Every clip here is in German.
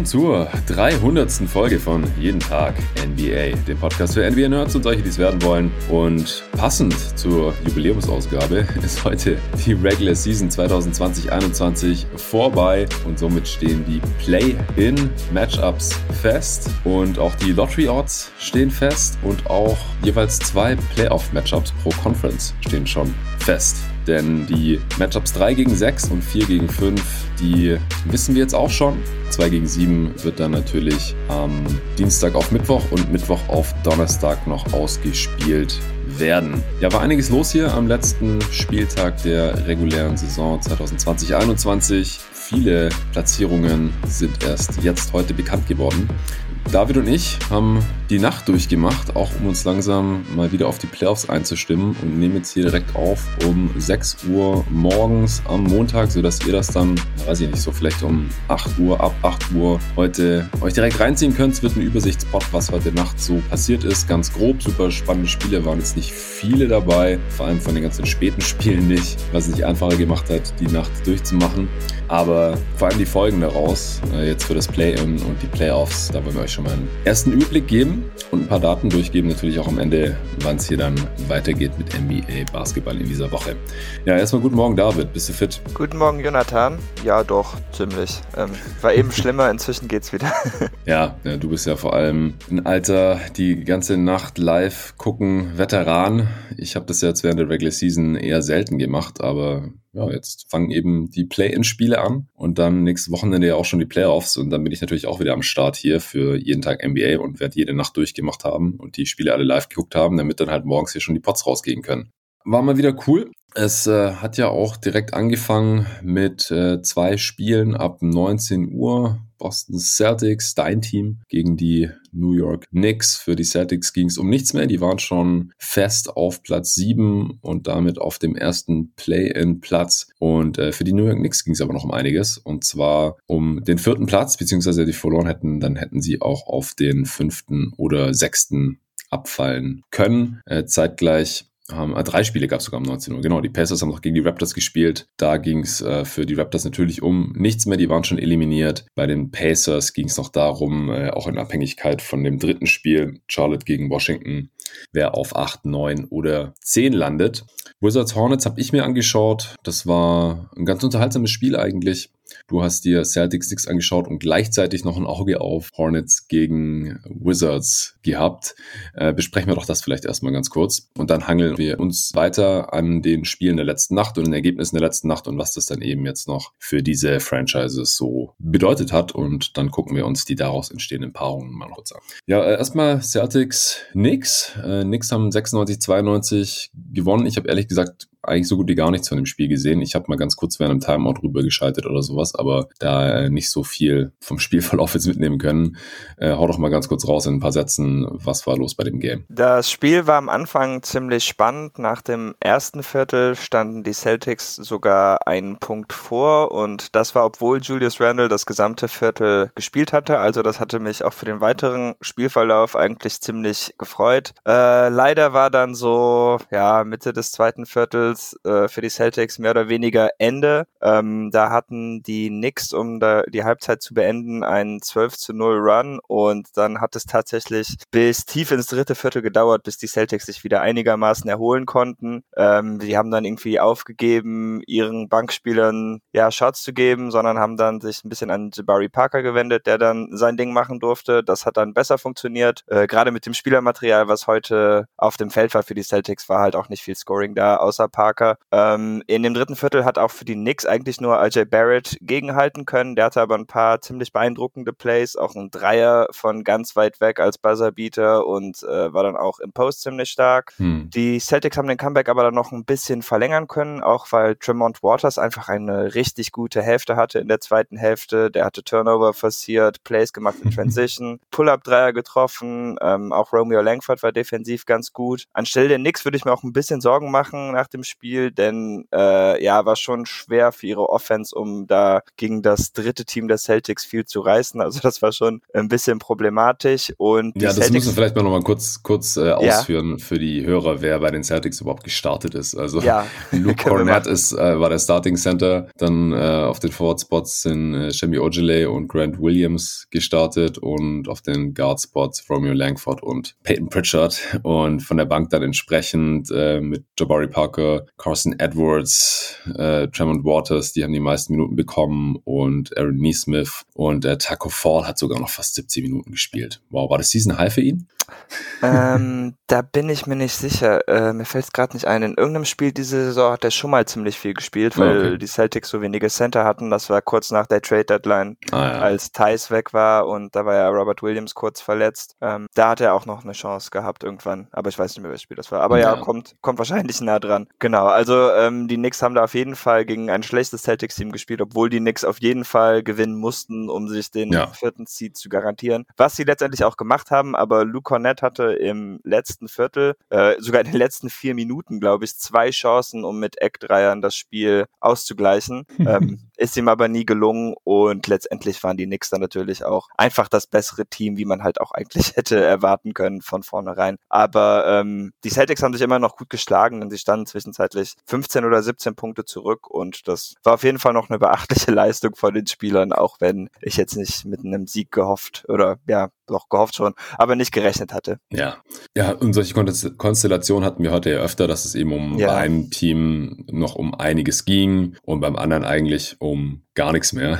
willkommen zur 300. Folge von Jeden Tag NBA, dem Podcast für NBA-Nerds und solche, die es werden wollen. Und passend zur Jubiläumsausgabe ist heute die Regular Season 2020-21 vorbei und somit stehen die Play-In-Matchups fest und auch die Lottery-Odds stehen fest und auch jeweils zwei Playoff-Matchups pro Conference stehen schon fest. Denn die Matchups 3 gegen 6 und 4 gegen 5, die wissen wir jetzt auch schon. 2 gegen 7 wird dann natürlich am Dienstag auf Mittwoch und Mittwoch auf Donnerstag noch ausgespielt werden. Ja, war einiges los hier am letzten Spieltag der regulären Saison 2020-21. Viele Platzierungen sind erst jetzt heute bekannt geworden. David und ich haben die Nacht durchgemacht, auch um uns langsam mal wieder auf die Playoffs einzustimmen und nehmen jetzt hier direkt auf um 6 Uhr morgens am Montag, sodass ihr das dann, weiß ich nicht, so vielleicht um 8 Uhr, ab 8 Uhr heute euch direkt reinziehen könnt. Es wird ein Übersichtspot, was heute Nacht so passiert ist. Ganz grob, super spannende Spiele, waren jetzt nicht viele dabei, vor allem von den ganzen späten Spielen nicht, was es nicht einfacher gemacht hat, die Nacht durchzumachen. Aber vor allem die Folgen daraus, äh, jetzt für das Play-In und die Playoffs, da wollen wir euch schon mal einen ersten Überblick geben und ein paar Daten durchgeben. Natürlich auch am Ende, wann es hier dann weitergeht mit NBA Basketball in dieser Woche. Ja, erstmal guten Morgen, David. Bist du fit? Guten Morgen, Jonathan. Ja, doch, ziemlich. Ähm, war eben schlimmer, inzwischen geht's wieder. ja, ja, du bist ja vor allem ein alter, die ganze Nacht live gucken Veteran. Ich habe das jetzt während der Regular Season eher selten gemacht, aber ja, jetzt fangen eben die Play-in-Spiele an und dann nächstes Wochenende ja auch schon die Playoffs und dann bin ich natürlich auch wieder am Start hier für jeden Tag NBA und werde jede Nacht durchgemacht haben und die Spiele alle live geguckt haben, damit dann halt morgens hier schon die Pots rausgehen können. War mal wieder cool. Es äh, hat ja auch direkt angefangen mit äh, zwei Spielen ab 19 Uhr. Boston Celtics, dein Team, gegen die New York Knicks. Für die Celtics ging es um nichts mehr. Die waren schon fest auf Platz 7 und damit auf dem ersten Play-in-Platz. Und äh, für die New York Knicks ging es aber noch um einiges. Und zwar um den vierten Platz, beziehungsweise die verloren hätten, dann hätten sie auch auf den fünften oder sechsten abfallen können. Äh, zeitgleich haben, äh, drei Spiele gab es sogar um 19 Uhr. Genau, die Pacers haben noch gegen die Raptors gespielt. Da ging es äh, für die Raptors natürlich um nichts mehr. Die waren schon eliminiert. Bei den Pacers ging es noch darum, äh, auch in Abhängigkeit von dem dritten Spiel, Charlotte gegen Washington, wer auf 8, 9 oder 10 landet. Wizards Hornets habe ich mir angeschaut. Das war ein ganz unterhaltsames Spiel eigentlich. Du hast dir Celtics Six angeschaut und gleichzeitig noch ein Auge auf Hornets gegen Wizards gehabt. Äh, besprechen wir doch das vielleicht erstmal ganz kurz. Und dann hangeln wir uns weiter an den Spielen der letzten Nacht und den Ergebnissen der letzten Nacht und was das dann eben jetzt noch für diese Franchises so bedeutet hat. Und dann gucken wir uns die daraus entstehenden Paarungen mal kurz an. Ja, äh, erstmal Celtics Knicks. Äh, Knicks haben 96, 92 gewonnen. Ich habe ehrlich gesagt eigentlich so gut wie gar nichts von dem Spiel gesehen. Ich habe mal ganz kurz während einem Timeout rübergeschaltet oder sowas, aber da äh, nicht so viel vom Spielverlauf jetzt mitnehmen können. Äh, hau doch mal ganz kurz raus in ein paar Sätzen, was war los bei dem Game? Das Spiel war am Anfang ziemlich spannend. Nach dem ersten Viertel standen die Celtics sogar einen Punkt vor und das war, obwohl Julius Randle das gesamte Viertel gespielt hatte. Also das hatte mich auch für den weiteren Spielverlauf eigentlich ziemlich gefreut. Äh, leider war dann so, ja, Mitte des zweiten Viertels Finals äh, für die Celtics mehr oder weniger Ende. Ähm, da hatten die Knicks, um da die Halbzeit zu beenden, einen 12 zu 0 Run und dann hat es tatsächlich bis tief ins dritte Viertel gedauert, bis die Celtics sich wieder einigermaßen erholen konnten. Ähm, sie haben dann irgendwie aufgegeben, ihren Bankspielern ja Shots zu geben, sondern haben dann sich ein bisschen an Jabari Parker gewendet, der dann sein Ding machen durfte. Das hat dann besser funktioniert. Äh, Gerade mit dem Spielermaterial, was heute auf dem Feld war für die Celtics, war halt auch nicht viel Scoring da, außer Parker. Ähm, in dem dritten Viertel hat auch für die Knicks eigentlich nur RJ Barrett gegenhalten können. Der hatte aber ein paar ziemlich beeindruckende Plays, auch ein Dreier von ganz weit weg als Buzzerbeater und äh, war dann auch im Post ziemlich stark. Hm. Die Celtics haben den Comeback aber dann noch ein bisschen verlängern können, auch weil Tremont Waters einfach eine richtig gute Hälfte hatte in der zweiten Hälfte. Der hatte Turnover forciert, Plays gemacht in Transition, Pull-Up-Dreier getroffen, ähm, auch Romeo Langford war defensiv ganz gut. Anstelle der Knicks würde ich mir auch ein bisschen Sorgen machen nach dem Spiel, denn äh, ja, war schon schwer für ihre Offense, um da gegen das dritte Team der Celtics viel zu reißen. Also das war schon ein bisschen problematisch. Und ja, das Celtics, müssen wir vielleicht mal noch mal kurz, kurz äh, ausführen ja. für die Hörer, wer bei den Celtics überhaupt gestartet ist. Also ja, Luke Cornett ist, äh, war der Starting Center, dann äh, auf den Forward Spots sind äh, Shemi Ojale und Grant Williams gestartet und auf den Guard Spots Romeo Langford und Peyton Pritchard und von der Bank dann entsprechend äh, mit Jabari Parker, Carson Edwards, äh, Tremont Waters, die haben die meisten Minuten bekommen und Aaron Neesmith und äh, Taco Fall hat sogar noch fast 17 Minuten gespielt. Wow, war das Season High für ihn? ähm, da bin ich mir nicht sicher. Äh, mir fällt es gerade nicht ein. In irgendeinem Spiel diese Saison hat er schon mal ziemlich viel gespielt, weil okay. die Celtics so wenige Center hatten. Das war kurz nach der Trade Deadline, ah, ja. als Thais weg war und da war ja Robert Williams kurz verletzt. Ähm, da hat er auch noch eine Chance gehabt irgendwann, aber ich weiß nicht mehr, welches Spiel das war. Aber ja, ja kommt, kommt wahrscheinlich nah dran. Genau, also ähm, die Knicks haben da auf jeden Fall gegen ein schlechtes Celtics-Team gespielt, obwohl die Knicks auf jeden Fall gewinnen mussten, um sich den ja. vierten Seed zu garantieren. Was sie letztendlich auch gemacht haben, aber Luke Cornett hatte im letzten Viertel, äh, sogar in den letzten vier Minuten, glaube ich, zwei Chancen, um mit Eckdreiern das Spiel auszugleichen. ähm, ist ihm aber nie gelungen und letztendlich waren die Knicks dann natürlich auch einfach das bessere Team, wie man halt auch eigentlich hätte erwarten können von vornherein. Aber ähm, die Celtics haben sich immer noch gut geschlagen und sie standen zwischenzeitlich 15 oder 17 Punkte zurück und das war auf jeden Fall noch eine beachtliche Leistung von den Spielern, auch wenn ich jetzt nicht mit einem Sieg gehofft oder ja, doch gehofft schon, aber nicht gerechnet hatte. Ja, ja, und solche Konstellationen hatten wir heute ja öfter, dass es eben um ja. einem Team noch um einiges ging und beim anderen eigentlich um gar nichts mehr.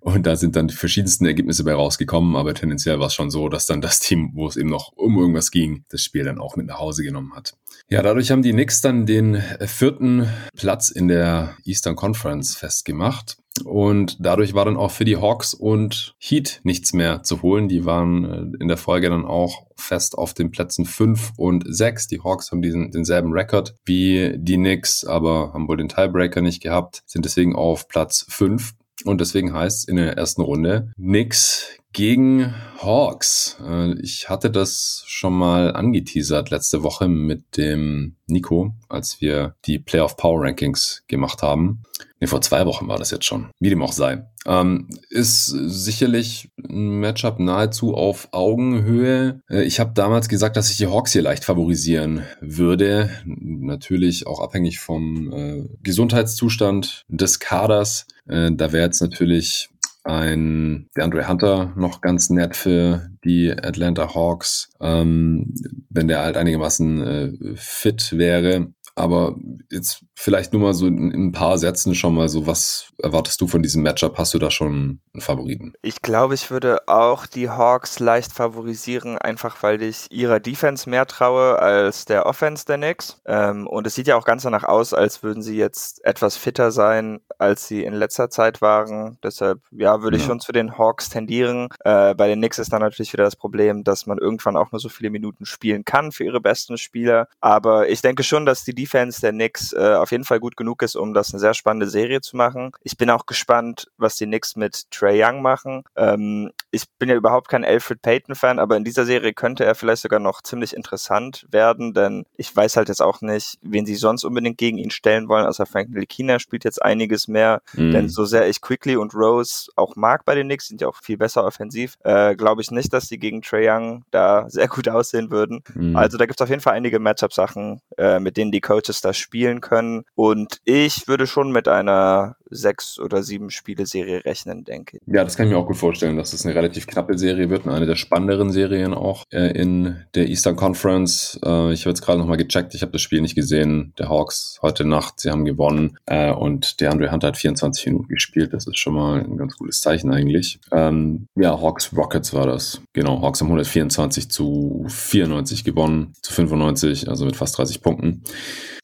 Und da sind dann die verschiedensten Ergebnisse bei rausgekommen, aber tendenziell war es schon so, dass dann das Team, wo es eben noch um irgendwas ging, das Spiel dann auch mit nach Hause genommen hat. Ja, dadurch haben die Knicks dann den vierten Platz in der Eastern Conference festgemacht. Und dadurch war dann auch für die Hawks und Heat nichts mehr zu holen. Die waren äh, in der Folge dann auch fest auf den Plätzen 5 und 6. Die Hawks haben diesen, denselben Rekord wie die Knicks, aber haben wohl den Tiebreaker nicht gehabt, sind deswegen auf Platz 5. Und deswegen heißt es in der ersten Runde Knicks gegen Hawks. Äh, ich hatte das schon mal angeteasert letzte Woche mit dem Nico, als wir die Playoff Power Rankings gemacht haben. Nee, vor zwei Wochen war das jetzt schon. Wie dem auch sei. Ähm, ist sicherlich ein Matchup nahezu auf Augenhöhe. Äh, ich habe damals gesagt, dass ich die Hawks hier leicht favorisieren würde. Natürlich auch abhängig vom äh, Gesundheitszustand des Kaders. Äh, da wäre jetzt natürlich ein DeAndre Hunter noch ganz nett für die Atlanta Hawks, ähm, wenn der halt einigermaßen äh, fit wäre. Aber jetzt vielleicht nur mal so in, in, ein paar Sätzen schon mal so, was erwartest du von diesem Matchup? Hast du da schon einen Favoriten? Ich glaube, ich würde auch die Hawks leicht favorisieren, einfach weil ich ihrer Defense mehr traue als der Offense der Knicks. Ähm, und es sieht ja auch ganz danach aus, als würden sie jetzt etwas fitter sein, als sie in letzter Zeit waren. Deshalb, ja, würde ich ja. schon zu den Hawks tendieren. Äh, bei den Knicks ist dann natürlich wieder das Problem, dass man irgendwann auch nur so viele Minuten spielen kann für ihre besten Spieler. Aber ich denke schon, dass die Defense der Knicks äh, auf jeden Fall gut genug ist, um das eine sehr spannende Serie zu machen. Ich bin auch gespannt, was die Knicks mit Trey Young machen. Ähm, ich bin ja überhaupt kein Alfred Payton-Fan, aber in dieser Serie könnte er vielleicht sogar noch ziemlich interessant werden, denn ich weiß halt jetzt auch nicht, wen sie sonst unbedingt gegen ihn stellen wollen. Also Frank Lekina spielt jetzt einiges mehr, mhm. denn so sehr ich Quickly und Rose auch mag bei den Knicks, sind ja auch viel besser offensiv, äh, glaube ich nicht, dass sie gegen Trey Young da sehr gut aussehen würden. Mhm. Also da gibt es auf jeden Fall einige Matchup-Sachen, äh, mit denen die Coaches da spielen können. Und ich würde schon mit einer sechs oder sieben Spiele-Serie rechnen, denke ich. Ja, das kann ich mir auch gut vorstellen, dass es eine relativ knappe Serie wird und eine der spannenderen Serien auch äh, in der Eastern Conference. Äh, ich habe jetzt gerade nochmal gecheckt, ich habe das Spiel nicht gesehen. Der Hawks heute Nacht, sie haben gewonnen äh, und der Andre Hunter hat 24 Minuten gespielt. Das ist schon mal ein ganz gutes Zeichen eigentlich. Ähm, ja, Hawks Rockets war das. Genau, Hawks haben 124 zu 94 gewonnen, zu 95, also mit fast 30 Punkten.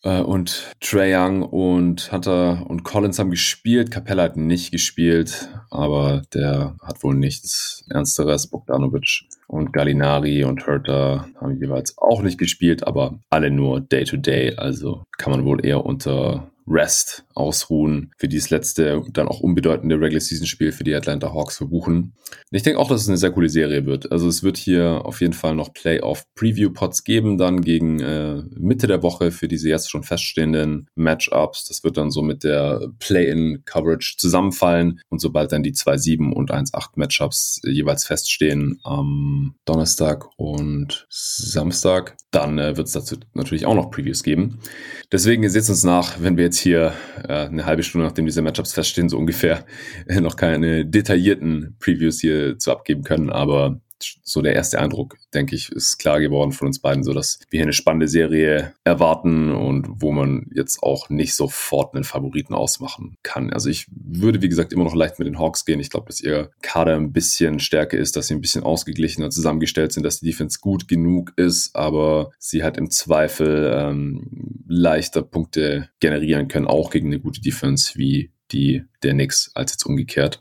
Äh, und Trae Young und Hunter und Collins haben gespielt. Capella hat nicht gespielt, aber der hat wohl nichts Ernsteres. Bogdanovic und Gallinari und Hertha haben jeweils auch nicht gespielt, aber alle nur Day-to-Day. -Day, also kann man wohl eher unter Rest ausruhen, für dieses letzte, dann auch unbedeutende Regular Season Spiel für die Atlanta Hawks verbuchen. Ich denke auch, dass es eine sehr coole Serie wird. Also es wird hier auf jeden Fall noch Playoff Preview Pots geben, dann gegen äh, Mitte der Woche für diese jetzt schon feststehenden Matchups. Das wird dann so mit der Play-in Coverage zusammenfallen und sobald dann die 2-7 und 1-8 Matchups jeweils feststehen am Donnerstag und Samstag, dann äh, wird es dazu natürlich auch noch Previews geben. Deswegen seht uns nach, wenn wir jetzt hier äh, eine halbe Stunde, nachdem diese Matchups feststehen, so ungefähr äh, noch keine detaillierten Previews hier zu abgeben können, aber so der erste Eindruck, denke ich, ist klar geworden von uns beiden, so dass wir hier eine spannende Serie erwarten und wo man jetzt auch nicht sofort einen Favoriten ausmachen kann. Also ich würde, wie gesagt, immer noch leicht mit den Hawks gehen. Ich glaube, dass ihr Kader ein bisschen stärker ist, dass sie ein bisschen ausgeglichener zusammengestellt sind, dass die Defense gut genug ist, aber sie halt im Zweifel ähm, leichter Punkte generieren können, auch gegen eine gute Defense wie die der Knicks als jetzt umgekehrt.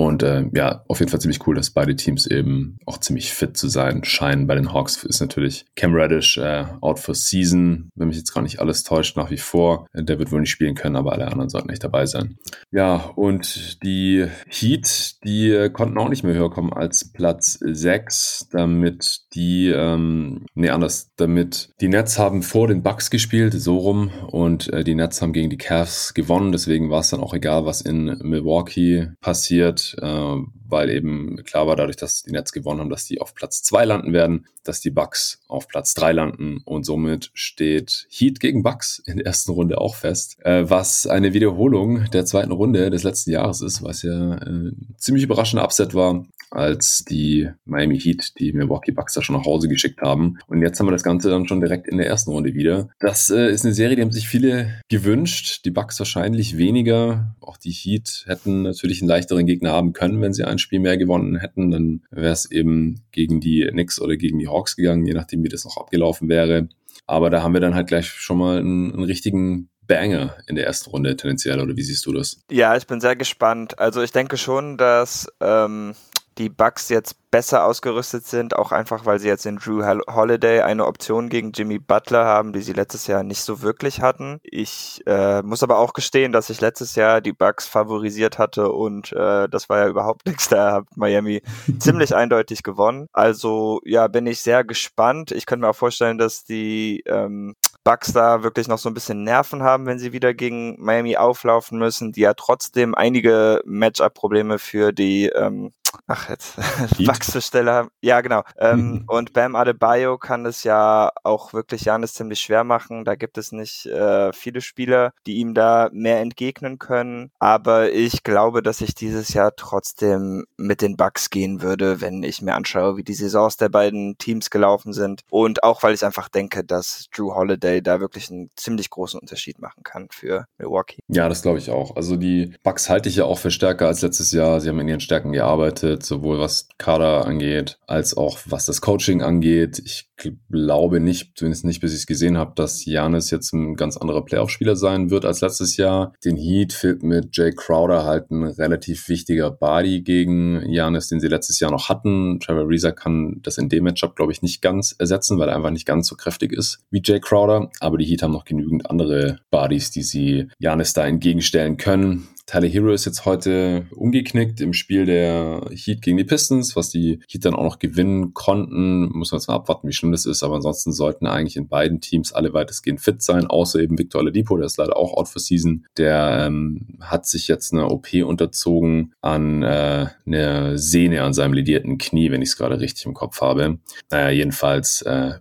Und äh, ja, auf jeden Fall ziemlich cool, dass beide Teams eben auch ziemlich fit zu sein scheinen. Bei den Hawks ist natürlich Cam Reddish äh, out for season, wenn mich jetzt gar nicht alles täuscht, nach wie vor. Der wird wohl nicht spielen können, aber alle anderen sollten nicht dabei sein. Ja, und die Heat, die äh, konnten auch nicht mehr höher kommen als Platz 6, damit die, ähm, nee, anders, damit die Nets haben vor den Bucks gespielt, so rum, und äh, die Nets haben gegen die Cavs gewonnen, deswegen war es dann auch egal, was in Milwaukee passiert. Äh, weil eben klar war, dadurch, dass die Nets gewonnen haben, dass die auf Platz zwei landen werden, dass die Bucks auf Platz drei landen und somit steht Heat gegen Bucks in der ersten Runde auch fest, äh, was eine Wiederholung der zweiten Runde des letzten Jahres ist, was ja äh, ziemlich überraschender Upset war, als die Miami Heat die Milwaukee Bucks da schon nach Hause geschickt haben. Und jetzt haben wir das Ganze dann schon direkt in der ersten Runde wieder. Das äh, ist eine Serie, die haben sich viele gewünscht, die Bucks wahrscheinlich weniger. Auch die Heat hätten natürlich einen leichteren Gegner haben können, wenn sie ein Spiel mehr gewonnen hätten. Dann wäre es eben gegen die Knicks oder gegen die Hawks gegangen, je nachdem, wie das noch abgelaufen wäre. Aber da haben wir dann halt gleich schon mal einen, einen richtigen Banger in der ersten Runde tendenziell, oder wie siehst du das? Ja, ich bin sehr gespannt. Also ich denke schon, dass ähm, die Bucks jetzt besser ausgerüstet sind, auch einfach, weil sie jetzt in Drew Holiday eine Option gegen Jimmy Butler haben, die sie letztes Jahr nicht so wirklich hatten. Ich äh, muss aber auch gestehen, dass ich letztes Jahr die Bucks favorisiert hatte und äh, das war ja überhaupt nichts. Da hat Miami ziemlich eindeutig gewonnen. Also ja, bin ich sehr gespannt. Ich könnte mir auch vorstellen, dass die ähm, Bucks da wirklich noch so ein bisschen Nerven haben, wenn sie wieder gegen Miami auflaufen müssen, die ja trotzdem einige Matchup-Probleme für die ähm, ach jetzt, Wachsstelle haben. Ja, genau. Ähm, mhm. Und Bam Adebayo kann es ja auch wirklich Janis ziemlich schwer machen. Da gibt es nicht äh, viele Spieler, die ihm da mehr entgegnen können. Aber ich glaube, dass ich dieses Jahr trotzdem mit den Bucks gehen würde, wenn ich mir anschaue, wie die Saisons der beiden Teams gelaufen sind. Und auch, weil ich einfach denke, dass Drew Holiday da wirklich einen ziemlich großen Unterschied machen kann für Milwaukee. Ja, das glaube ich auch. Also die Bucks halte ich ja auch für stärker als letztes Jahr. Sie haben in ihren Stärken gearbeitet, sowohl was Kader angeht, als auch was das Coaching angeht. Ich glaube nicht, zumindest nicht, bis ich es gesehen habe, dass Janis jetzt ein ganz anderer Playoff-Spieler sein wird als letztes Jahr. Den Heat fehlt mit Jay Crowder halt ein relativ wichtiger Body gegen Janis, den sie letztes Jahr noch hatten. Trevor Reeser kann das in dem Matchup, glaube ich, nicht ganz ersetzen, weil er einfach nicht ganz so kräftig ist wie Jay Crowder. Aber die Heat haben noch genügend andere Bodies, die sie Janis da entgegenstellen können. Tyler Hero ist jetzt heute umgeknickt im Spiel der Heat gegen die Pistons, was die Heat dann auch noch gewinnen konnten. Muss man jetzt mal abwarten, wie schlimm das ist, aber ansonsten sollten eigentlich in beiden Teams alle weitestgehend fit sein, außer eben Victor Oladipo, der ist leider auch out for season. Der ähm, hat sich jetzt eine OP unterzogen an äh, eine Sehne an seinem ledierten Knie, wenn ich es gerade richtig im Kopf habe. Naja, jedenfalls äh,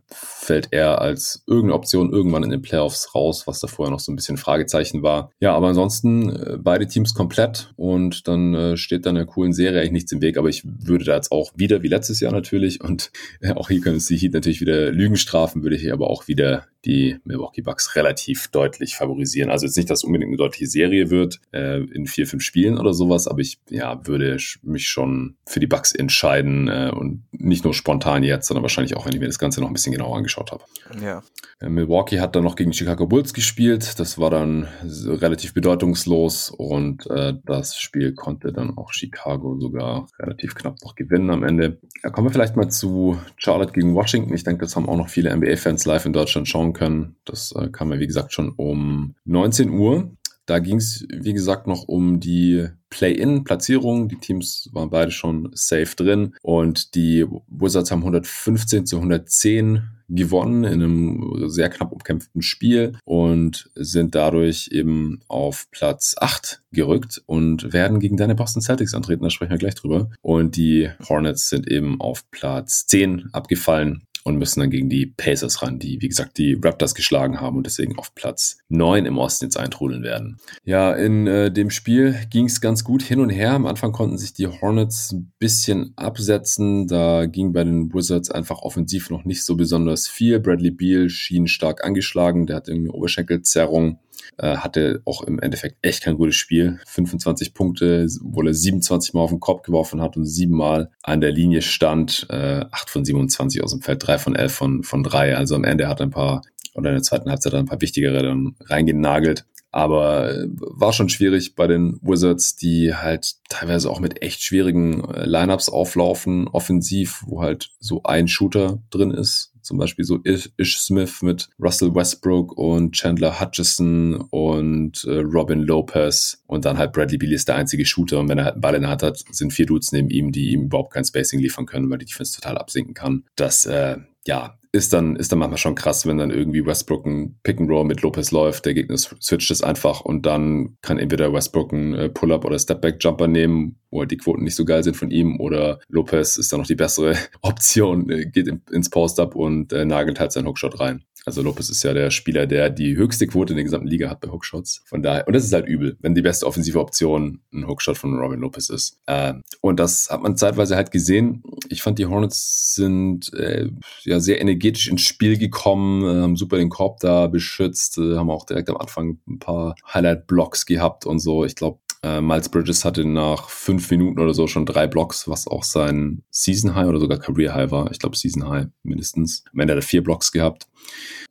fällt er als irgendeine Option irgendwann in den Playoffs raus, was da vorher noch so ein bisschen Fragezeichen war. Ja, aber ansonsten äh, beide Teams komplett und dann äh, steht da einer coolen Serie eigentlich nichts im Weg. Aber ich würde da jetzt auch wieder, wie letztes Jahr natürlich, und äh, auch hier können es die Heat natürlich wieder Lügen strafen, würde ich aber auch wieder die Milwaukee Bucks relativ deutlich favorisieren. Also jetzt nicht, dass es unbedingt eine deutliche Serie wird äh, in vier, fünf Spielen oder sowas, aber ich ja, würde mich schon für die Bucks entscheiden äh, und nicht nur spontan jetzt, sondern wahrscheinlich auch, wenn ich mir das Ganze noch ein bisschen genauer angeschaut habe. Ja. Äh, Milwaukee hat dann noch gegen Chicago Bulls gespielt. Das war dann relativ bedeutungslos und äh, das Spiel konnte dann auch Chicago sogar relativ knapp noch gewinnen am Ende. Ja, kommen wir vielleicht mal zu Charlotte gegen Washington. Ich denke, das haben auch noch viele NBA-Fans live in Deutschland schauen können. Das äh, kam ja, wie gesagt, schon um 19 Uhr. Da ging es, wie gesagt, noch um die Play-in-Platzierung. Die Teams waren beide schon safe drin und die Wizards haben 115 zu 110 gewonnen in einem sehr knapp umkämpften Spiel und sind dadurch eben auf Platz 8 gerückt und werden gegen deine Boston Celtics antreten. Da sprechen wir gleich drüber. Und die Hornets sind eben auf Platz 10 abgefallen und müssen dann gegen die Pacers ran, die, wie gesagt, die Raptors geschlagen haben und deswegen auf Platz 9 im Osten jetzt eintrudeln werden. Ja, in äh, dem Spiel ging es ganz gut hin und her. Am Anfang konnten sich die Hornets ein bisschen absetzen. Da ging bei den Wizards einfach offensiv noch nicht so besonders viel. Bradley Beal schien stark angeschlagen. Der hat irgendeine Oberschenkelzerrung. Äh, hatte auch im Endeffekt echt kein gutes Spiel. 25 Punkte, wo er 27 Mal auf den Kopf geworfen hat und siebenmal an der Linie stand. Äh, 8 von 27 aus dem Feld, 3 von 11 von, von 3. Also am Ende hat er ein paar, oder in der zweiten Halbzeit ein paar wichtigere dann reingenagelt. Aber äh, war schon schwierig bei den Wizards, die halt teilweise auch mit echt schwierigen äh, Lineups auflaufen, offensiv, wo halt so ein Shooter drin ist. Zum Beispiel so Ish, Smith mit Russell Westbrook und Chandler Hutchison und äh, Robin Lopez und dann halt Bradley Beal ist der einzige Shooter und wenn er halt einen Ball in der Hand hat, sind vier Dudes neben ihm, die ihm überhaupt kein Spacing liefern können, weil die Defense total absinken kann. Das, äh, ja, ist dann, ist dann manchmal schon krass, wenn dann irgendwie Westbrook ein Pick and Roll mit Lopez läuft, der Gegner switcht es einfach und dann kann entweder Westbrook ein äh, Pull-Up oder Stepback-Jumper nehmen, wo halt die Quoten nicht so geil sind von ihm oder Lopez ist dann noch die bessere Option, äh, geht ins Post-Up und äh, nagelt halt seinen Hookshot rein. Also Lopez ist ja der Spieler, der die höchste Quote in der gesamten Liga hat bei Hookshots. Von daher, und das ist halt übel, wenn die beste offensive Option ein Hookshot von Robin Lopez ist. Äh, und das hat man zeitweise halt gesehen. Ich fand, die Hornets sind äh, ja sehr energetisch ins Spiel gekommen, äh, haben super den Korb da beschützt, äh, haben auch direkt am Anfang ein paar Highlight-Blocks gehabt und so. Ich glaube, äh, Miles Bridges hatte nach fünf Minuten oder so schon drei Blocks, was auch sein Season High oder sogar Career High war. Ich glaube Season High mindestens. Am Ende hat er vier Blocks gehabt.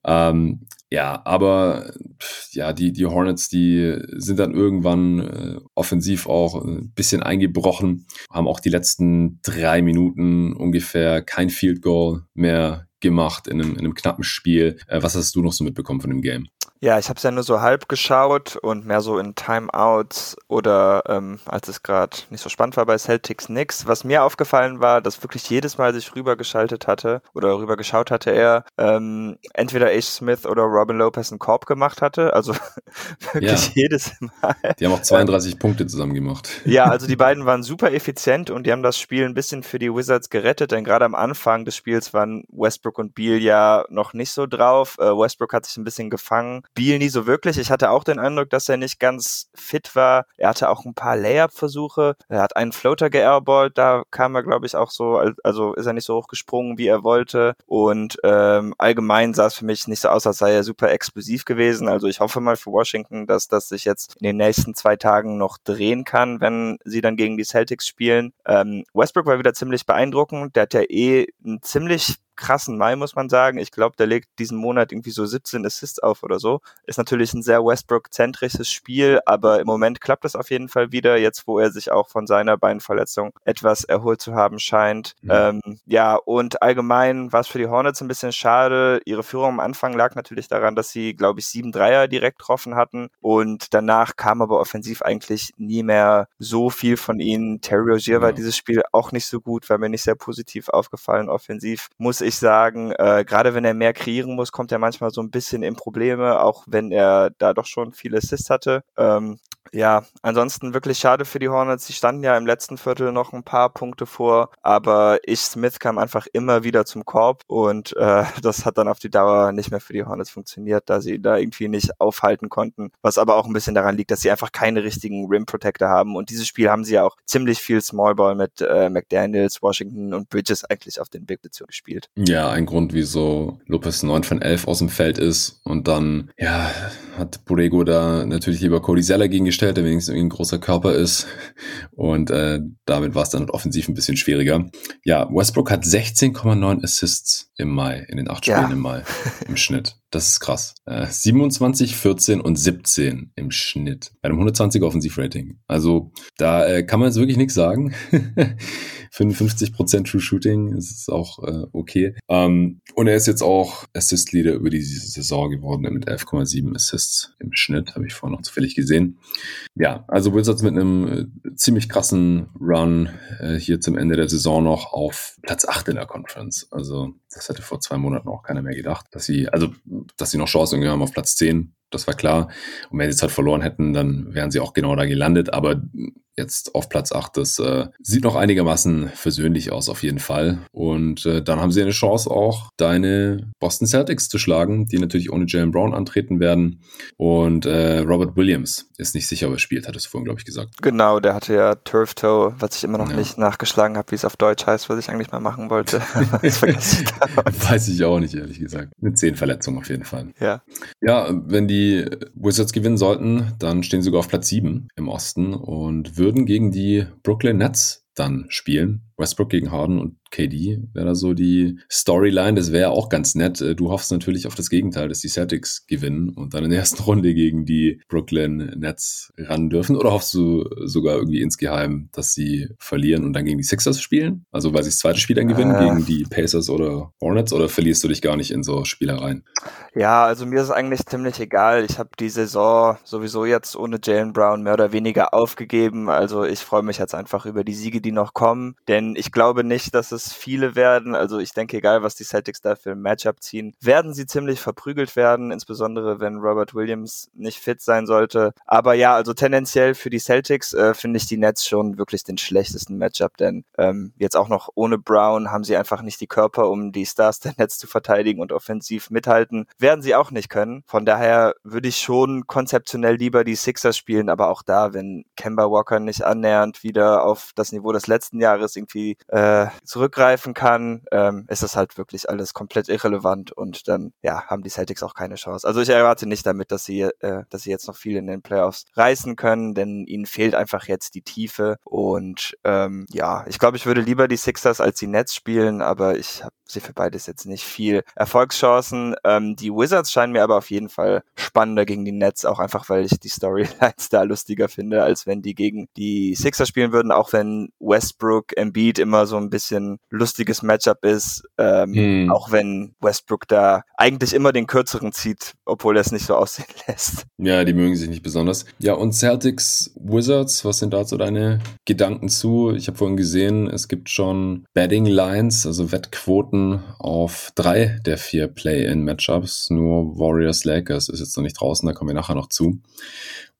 Ähm, ja, aber ja, die, die Hornets, die sind dann irgendwann äh, offensiv auch ein bisschen eingebrochen, haben auch die letzten drei Minuten ungefähr kein Field Goal mehr gemacht in einem, in einem knappen Spiel. Äh, was hast du noch so mitbekommen von dem Game? Ja, ich habe es ja nur so halb geschaut und mehr so in Timeouts oder ähm, als es gerade nicht so spannend war bei Celtics nix. Was mir aufgefallen war, dass wirklich jedes Mal sich rübergeschaltet hatte oder rübergeschaut hatte er ähm, entweder Ace Smith oder Robin Lopez einen Korb gemacht hatte. Also wirklich ja. jedes Mal. Die haben auch 32 ähm, Punkte zusammen gemacht. Ja, also die beiden waren super effizient und die haben das Spiel ein bisschen für die Wizards gerettet, denn gerade am Anfang des Spiels waren Westbrook und Beal ja noch nicht so drauf. Äh, Westbrook hat sich ein bisschen gefangen Beal nie so wirklich. Ich hatte auch den Eindruck, dass er nicht ganz fit war. Er hatte auch ein paar Layup-Versuche. Er hat einen Floater geairballt. Da kam er, glaube ich, auch so, also ist er nicht so hoch gesprungen, wie er wollte. Und ähm, allgemein sah es für mich nicht so aus, als sei er super explosiv gewesen. Also ich hoffe mal für Washington, dass das sich jetzt in den nächsten zwei Tagen noch drehen kann, wenn sie dann gegen die Celtics spielen. Ähm, Westbrook war wieder ziemlich beeindruckend. Der hat ja eh ein ziemlich krassen Mai, muss man sagen. Ich glaube, der legt diesen Monat irgendwie so 17 Assists auf oder so. Ist natürlich ein sehr Westbrook-zentrisches Spiel, aber im Moment klappt es auf jeden Fall wieder, jetzt wo er sich auch von seiner Beinverletzung etwas erholt zu haben scheint. Mhm. Ähm, ja, und allgemein war es für die Hornets ein bisschen schade. Ihre Führung am Anfang lag natürlich daran, dass sie, glaube ich, sieben Dreier direkt getroffen hatten und danach kam aber offensiv eigentlich nie mehr so viel von ihnen. Terry Rozier ja. war dieses Spiel auch nicht so gut, war mir nicht sehr positiv aufgefallen offensiv. Muss ich sagen, äh, gerade wenn er mehr kreieren muss, kommt er manchmal so ein bisschen in Probleme, auch wenn er da doch schon viele Assists hatte. Ähm, ja, ansonsten wirklich schade für die Hornets. Sie standen ja im letzten Viertel noch ein paar Punkte vor, aber ich Smith kam einfach immer wieder zum Korb und äh, das hat dann auf die Dauer nicht mehr für die Hornets funktioniert, da sie da irgendwie nicht aufhalten konnten. Was aber auch ein bisschen daran liegt, dass sie einfach keine richtigen Rim Protector haben und dieses Spiel haben sie ja auch ziemlich viel Smallball mit äh, McDaniels, Washington und Bridges eigentlich auf den Big Positionen gespielt. Ja, ein Grund, wieso Lopez 9 von 11 aus dem Feld ist und dann, ja, hat Borrego da natürlich lieber Cody Zeller gegen gestellt, der wenigstens irgendwie ein großer Körper ist. Und äh, damit war es dann offensiv ein bisschen schwieriger. Ja, Westbrook hat 16,9 Assists im Mai, in den acht Spielen ja. im Mai im Schnitt. Das ist krass. Äh, 27, 14 und 17 im Schnitt bei einem 120er Offensivrating. Also da äh, kann man jetzt wirklich nichts sagen. 55% True Shooting ist auch äh, okay. Ähm, und er ist jetzt auch Assist-Leader über die Saison geworden mit 11,7 Assists im Schnitt, habe ich vorhin noch zufällig gesehen. Ja, also Wizards mit einem äh, ziemlich krassen Run äh, hier zum Ende der Saison noch auf Platz 8 in der Conference. Also das hätte vor zwei Monaten auch keiner mehr gedacht, dass sie, also dass sie noch Chancen haben auf Platz 10 das war klar. Und wenn sie jetzt halt verloren hätten, dann wären sie auch genau da gelandet. Aber jetzt auf Platz 8. Das äh, sieht noch einigermaßen versöhnlich aus, auf jeden Fall. Und äh, dann haben sie eine Chance auch, deine Boston Celtics zu schlagen, die natürlich ohne Jalen Brown antreten werden. Und äh, Robert Williams ist nicht sicher, ob er spielt, hattest du vorhin, glaube ich, gesagt. Genau, der hatte ja Turf Toe, was ich immer noch ja. nicht nachgeschlagen habe, wie es auf Deutsch heißt, was ich eigentlich mal machen wollte. das vergesse ich Weiß ich auch nicht, ehrlich gesagt. Mit zehn Verletzungen auf jeden Fall. Ja. Ja, wenn die Wizards gewinnen sollten, dann stehen sie sogar auf Platz 7 im Osten und würden gegen die Brooklyn Nets dann spielen. Westbrook gegen Harden und KD wäre da so die Storyline. Das wäre auch ganz nett. Äh, du hoffst natürlich auf das Gegenteil, dass die Celtics gewinnen und dann in der ersten Runde gegen die Brooklyn Nets ran dürfen. Oder hoffst du sogar irgendwie insgeheim, dass sie verlieren und dann gegen die Sixers spielen? Also weil sie das zweite Spiel dann gewinnen äh. gegen die Pacers oder Hornets oder verlierst du dich gar nicht in so Spielereien? Ja, also mir ist es eigentlich ziemlich egal. Ich habe die Saison sowieso jetzt ohne Jalen Brown mehr oder weniger aufgegeben. Also ich freue mich jetzt einfach über die Siege, die noch kommen. Denn ich glaube nicht, dass es viele werden. Also ich denke, egal was die Celtics da für ein Matchup ziehen, werden sie ziemlich verprügelt werden, insbesondere wenn Robert Williams nicht fit sein sollte. Aber ja, also tendenziell für die Celtics äh, finde ich die Nets schon wirklich den schlechtesten Matchup, denn ähm, jetzt auch noch ohne Brown haben sie einfach nicht die Körper, um die Stars der Nets zu verteidigen und offensiv mithalten. Werden sie auch nicht können. Von daher würde ich schon konzeptionell lieber die Sixers spielen, aber auch da, wenn Kemba Walker nicht annähernd wieder auf das Niveau des letzten Jahres irgendwie äh, zurückgreifen kann, ähm, ist das halt wirklich alles komplett irrelevant und dann ja haben die Celtics auch keine Chance. Also ich erwarte nicht damit, dass sie, äh, dass sie jetzt noch viel in den Playoffs reißen können, denn ihnen fehlt einfach jetzt die Tiefe und ähm, ja, ich glaube, ich würde lieber die Sixers als die Nets spielen, aber ich habe sie für beides jetzt nicht viel Erfolgschancen. Ähm, die Wizards scheinen mir aber auf jeden Fall spannender gegen die Nets, auch einfach weil ich die Storylines da lustiger finde, als wenn die gegen die Sixers spielen würden, auch wenn Westbrook, Embiid immer so ein bisschen lustiges Matchup ist, ähm, hm. auch wenn Westbrook da eigentlich immer den kürzeren zieht, obwohl er es nicht so aussehen lässt. Ja, die mögen sich nicht besonders. Ja, und Celtics Wizards, was sind dazu deine Gedanken zu? Ich habe vorhin gesehen, es gibt schon Betting Lines, also Wettquoten auf drei der vier Play-in-Matchups. Nur Warriors Lakers ist jetzt noch nicht draußen, da kommen wir nachher noch zu.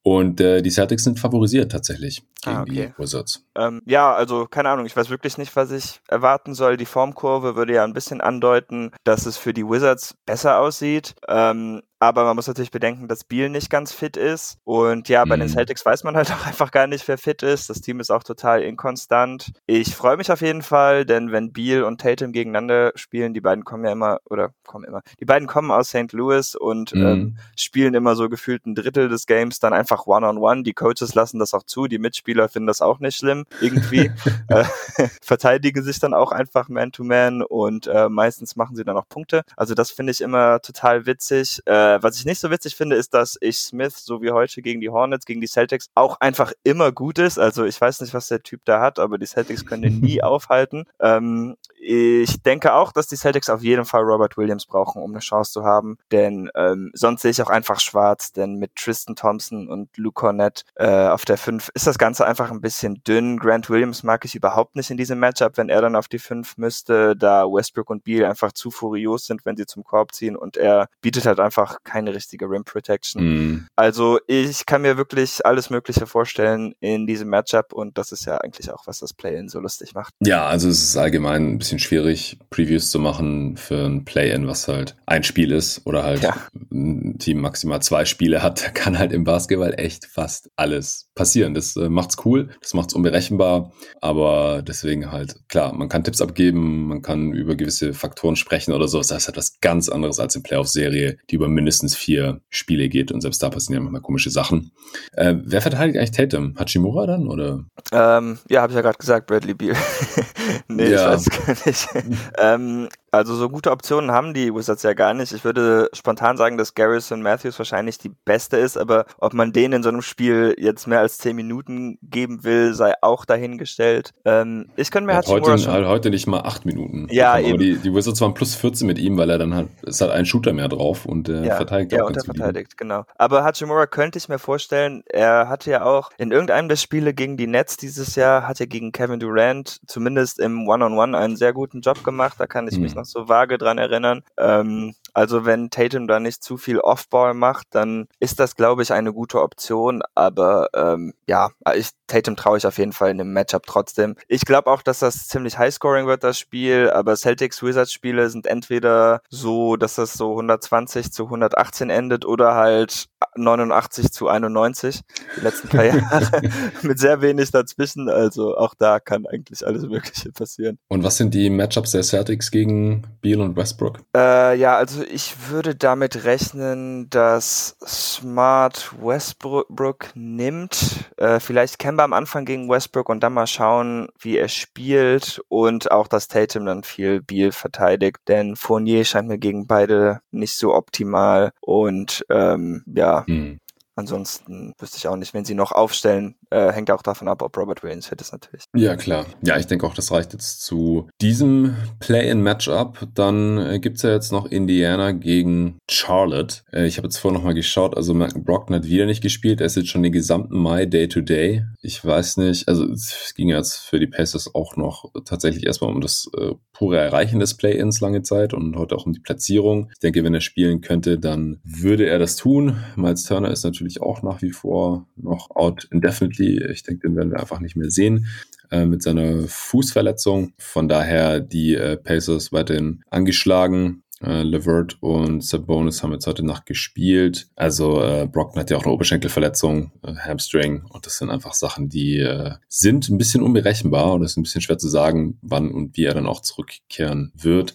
Und äh, die Celtics sind favorisiert tatsächlich gegen ah, okay. die Wizards. Ähm, ja, also keine Ahnung, ich weiß wirklich nicht, was ich erwarten soll. Die Formkurve würde ja ein bisschen andeuten, dass es für die Wizards besser aussieht. Ähm, aber man muss natürlich bedenken, dass Beal nicht ganz fit ist. Und ja, bei mhm. den Celtics weiß man halt auch einfach gar nicht, wer fit ist. Das Team ist auch total inkonstant. Ich freue mich auf jeden Fall, denn wenn Beal und Tatum gegeneinander spielen, die beiden kommen ja immer, oder kommen immer, die beiden kommen aus St. Louis und mhm. ähm, spielen immer so gefühlt ein Drittel des Games dann einfach One-on-One. -on -one. Die Coaches lassen das auch zu, die Mitspieler finden das auch nicht schlimm irgendwie. äh, verteidigen sich dann auch einfach Man-to-Man -Man und äh, meistens machen sie dann auch Punkte. Also das finde ich immer total witzig. Äh, äh, was ich nicht so witzig finde, ist, dass ich Smith, so wie heute gegen die Hornets, gegen die Celtics, auch einfach immer gut ist. Also ich weiß nicht, was der Typ da hat, aber die Celtics können den nie aufhalten. Ähm, ich denke auch, dass die Celtics auf jeden Fall Robert Williams brauchen, um eine Chance zu haben, denn ähm, sonst sehe ich auch einfach schwarz, denn mit Tristan Thompson und Luke Cornett äh, auf der 5 ist das Ganze einfach ein bisschen dünn. Grant Williams mag ich überhaupt nicht in diesem Matchup, wenn er dann auf die 5 müsste, da Westbrook und Beal einfach zu furios sind, wenn sie zum Korb ziehen und er bietet halt einfach keine richtige Rim Protection. Mm. Also ich kann mir wirklich alles Mögliche vorstellen in diesem Matchup und das ist ja eigentlich auch, was das Play-In so lustig macht. Ja, also es ist allgemein ein bisschen schwierig, Previews zu machen für ein Play-In, was halt ein Spiel ist oder halt ja. ein Team maximal zwei Spiele hat, kann halt im Basketball echt fast alles passieren. Das äh, macht's cool, das macht's unberechenbar, aber deswegen halt, klar, man kann Tipps abgeben, man kann über gewisse Faktoren sprechen oder so. Das ist etwas ganz anderes als in Playoff-Serie, die über mindestens vier Spiele geht und selbst da passieren ja manchmal komische Sachen. Äh, wer verteidigt eigentlich Tatum? Hachimura dann oder? Ähm, ja, habe ich ja gerade gesagt, Bradley Beal. nee, ja. ich weiß gar nicht. ähm, Also so gute Optionen haben die Wizards ja gar nicht. Ich würde spontan sagen, dass Garrison Matthews wahrscheinlich die beste ist, aber ob man den in so einem Spiel jetzt mehr als zehn Minuten geben will, sei auch dahingestellt. Ähm, ich könnte mir ja, heute, schon... heute nicht mal acht Minuten. Ja, aber eben. Die, die Wizards waren plus 14 mit ihm, weil er dann halt, es hat einen Shooter mehr drauf und äh, ja, verteidigt ja, auch ganz verteidigt, genau. Aber Hachimura könnte ich mir vorstellen, er hatte ja auch in irgendeinem der Spiele gegen die Nets dieses Jahr, hat er gegen Kevin Durant zumindest im One-on-One -on -One einen sehr guten Job gemacht. Da kann ich hm. mich noch so vage dran erinnern. Ähm, also wenn Tatum da nicht zu viel Offball macht, dann ist das, glaube ich, eine gute Option. Aber ähm, ja, ich, Tatum traue ich auf jeden Fall in dem Matchup trotzdem. Ich glaube auch, dass das ziemlich Highscoring wird, das Spiel. Aber Celtics Wizards Spiele sind entweder so, dass das so 120 zu 118 endet oder halt 89 zu 91 die letzten paar Jahre mit sehr wenig dazwischen. Also auch da kann eigentlich alles Mögliche passieren. Und was sind die Matchups der Celtics gegen Beal und Westbrook? Äh, ja, also ich würde damit rechnen, dass Smart Westbrook nimmt. Äh, vielleicht Kemba am Anfang gegen Westbrook und dann mal schauen, wie er spielt und auch, dass Tatum dann viel Beal verteidigt, denn Fournier scheint mir gegen beide nicht so optimal und ähm, ja. Hm. Ansonsten wüsste ich auch nicht, wenn sie noch aufstellen, äh, hängt auch davon ab, ob Robert Williams fit ist natürlich. Ja, klar. Ja, ich denke auch, das reicht jetzt zu diesem Play-in-Matchup. Dann äh, es ja jetzt noch Indiana gegen Charlotte. Äh, ich habe jetzt vorher nochmal geschaut, also Malcolm Brockton hat wieder nicht gespielt. Er ist jetzt schon den gesamten Mai Day-to-Day. -Day. Ich weiß nicht, also es ging jetzt für die Pacers auch noch tatsächlich erstmal um das äh, pure Erreichen des Play-ins lange Zeit und heute auch um die Platzierung. Ich denke, wenn er spielen könnte, dann würde er das tun. Miles Turner ist natürlich auch nach wie vor noch out indefinitely. Ich denke, den werden wir einfach nicht mehr sehen äh, mit seiner Fußverletzung. Von daher die äh, Pacers weiterhin angeschlagen. Äh, Levert und Sabonis haben jetzt heute Nacht gespielt. Also äh, Brockton hat ja auch eine Oberschenkelverletzung, äh, Hamstring und das sind einfach Sachen, die äh, sind ein bisschen unberechenbar und es ist ein bisschen schwer zu sagen, wann und wie er dann auch zurückkehren wird.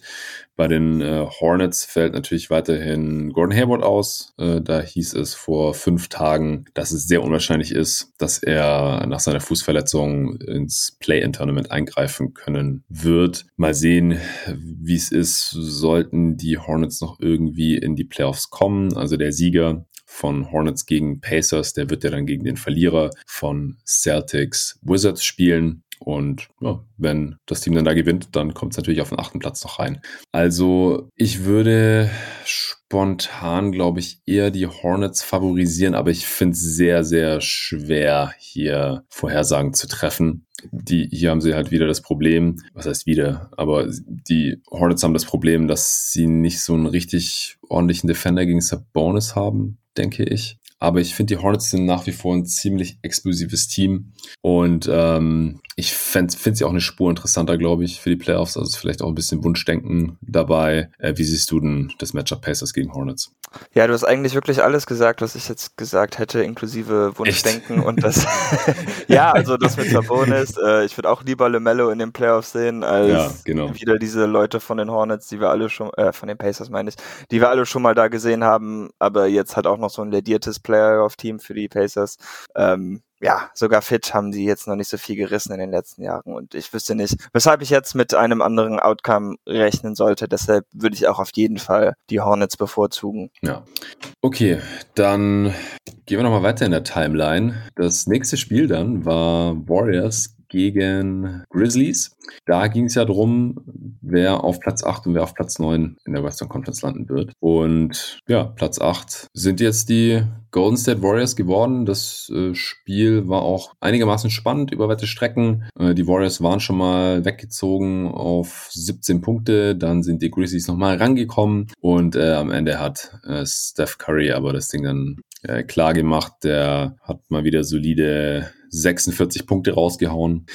Bei den äh, Hornets fällt natürlich weiterhin Gordon Hayward aus. Äh, da hieß es vor fünf Tagen, dass es sehr unwahrscheinlich ist, dass er nach seiner Fußverletzung ins Play-in-Tournament eingreifen können wird. Mal sehen, wie es ist, sollten die Hornets noch irgendwie in die Playoffs kommen. Also der Sieger von Hornets gegen Pacers, der wird ja dann gegen den Verlierer von Celtics Wizards spielen. Und ja, wenn das Team dann da gewinnt, dann kommt es natürlich auf den achten Platz noch rein. Also ich würde spontan, glaube ich, eher die Hornets favorisieren, aber ich finde es sehr, sehr schwer, hier Vorhersagen zu treffen. Die, hier haben sie halt wieder das Problem, was heißt wieder, aber die Hornets haben das Problem, dass sie nicht so einen richtig ordentlichen Defender gegen Sabonis haben, denke ich. Aber ich finde, die Hornets sind nach wie vor ein ziemlich explosives Team. Und ähm, ich finde sie auch eine Spur interessanter, glaube ich, für die Playoffs. Also vielleicht auch ein bisschen Wunschdenken dabei. Äh, wie siehst du denn das Matchup Pacers gegen Hornets? Ja, du hast eigentlich wirklich alles gesagt, was ich jetzt gesagt hätte, inklusive Wunschdenken Echt? und das. ja, also das mit Sabonis. Äh, ich würde auch lieber LeMelo in den Playoffs sehen, als ja, genau. wieder diese Leute von den Hornets, die wir alle schon, äh, von den Pacers meine ich, die wir alle schon mal da gesehen haben, aber jetzt hat auch noch so ein lediertes Playoff-Team für die Pacers. Ähm, ja, sogar fit haben die jetzt noch nicht so viel gerissen in den letzten Jahren und ich wüsste nicht, weshalb ich jetzt mit einem anderen Outcome rechnen sollte. Deshalb würde ich auch auf jeden Fall die Hornets bevorzugen. Ja. Okay, dann gehen wir nochmal weiter in der Timeline. Das nächste Spiel dann war Warriors gegen Grizzlies. Da ging es ja darum, wer auf Platz 8 und wer auf Platz 9 in der Western Conference landen wird. Und ja, Platz 8 sind jetzt die Golden State Warriors geworden. Das äh, Spiel war auch einigermaßen spannend über weite Strecken. Äh, die Warriors waren schon mal weggezogen auf 17 Punkte. Dann sind die Grizzlies nochmal rangekommen und äh, am Ende hat äh, Steph Curry aber das Ding dann klar gemacht. Der hat mal wieder solide 46 Punkte rausgehauen,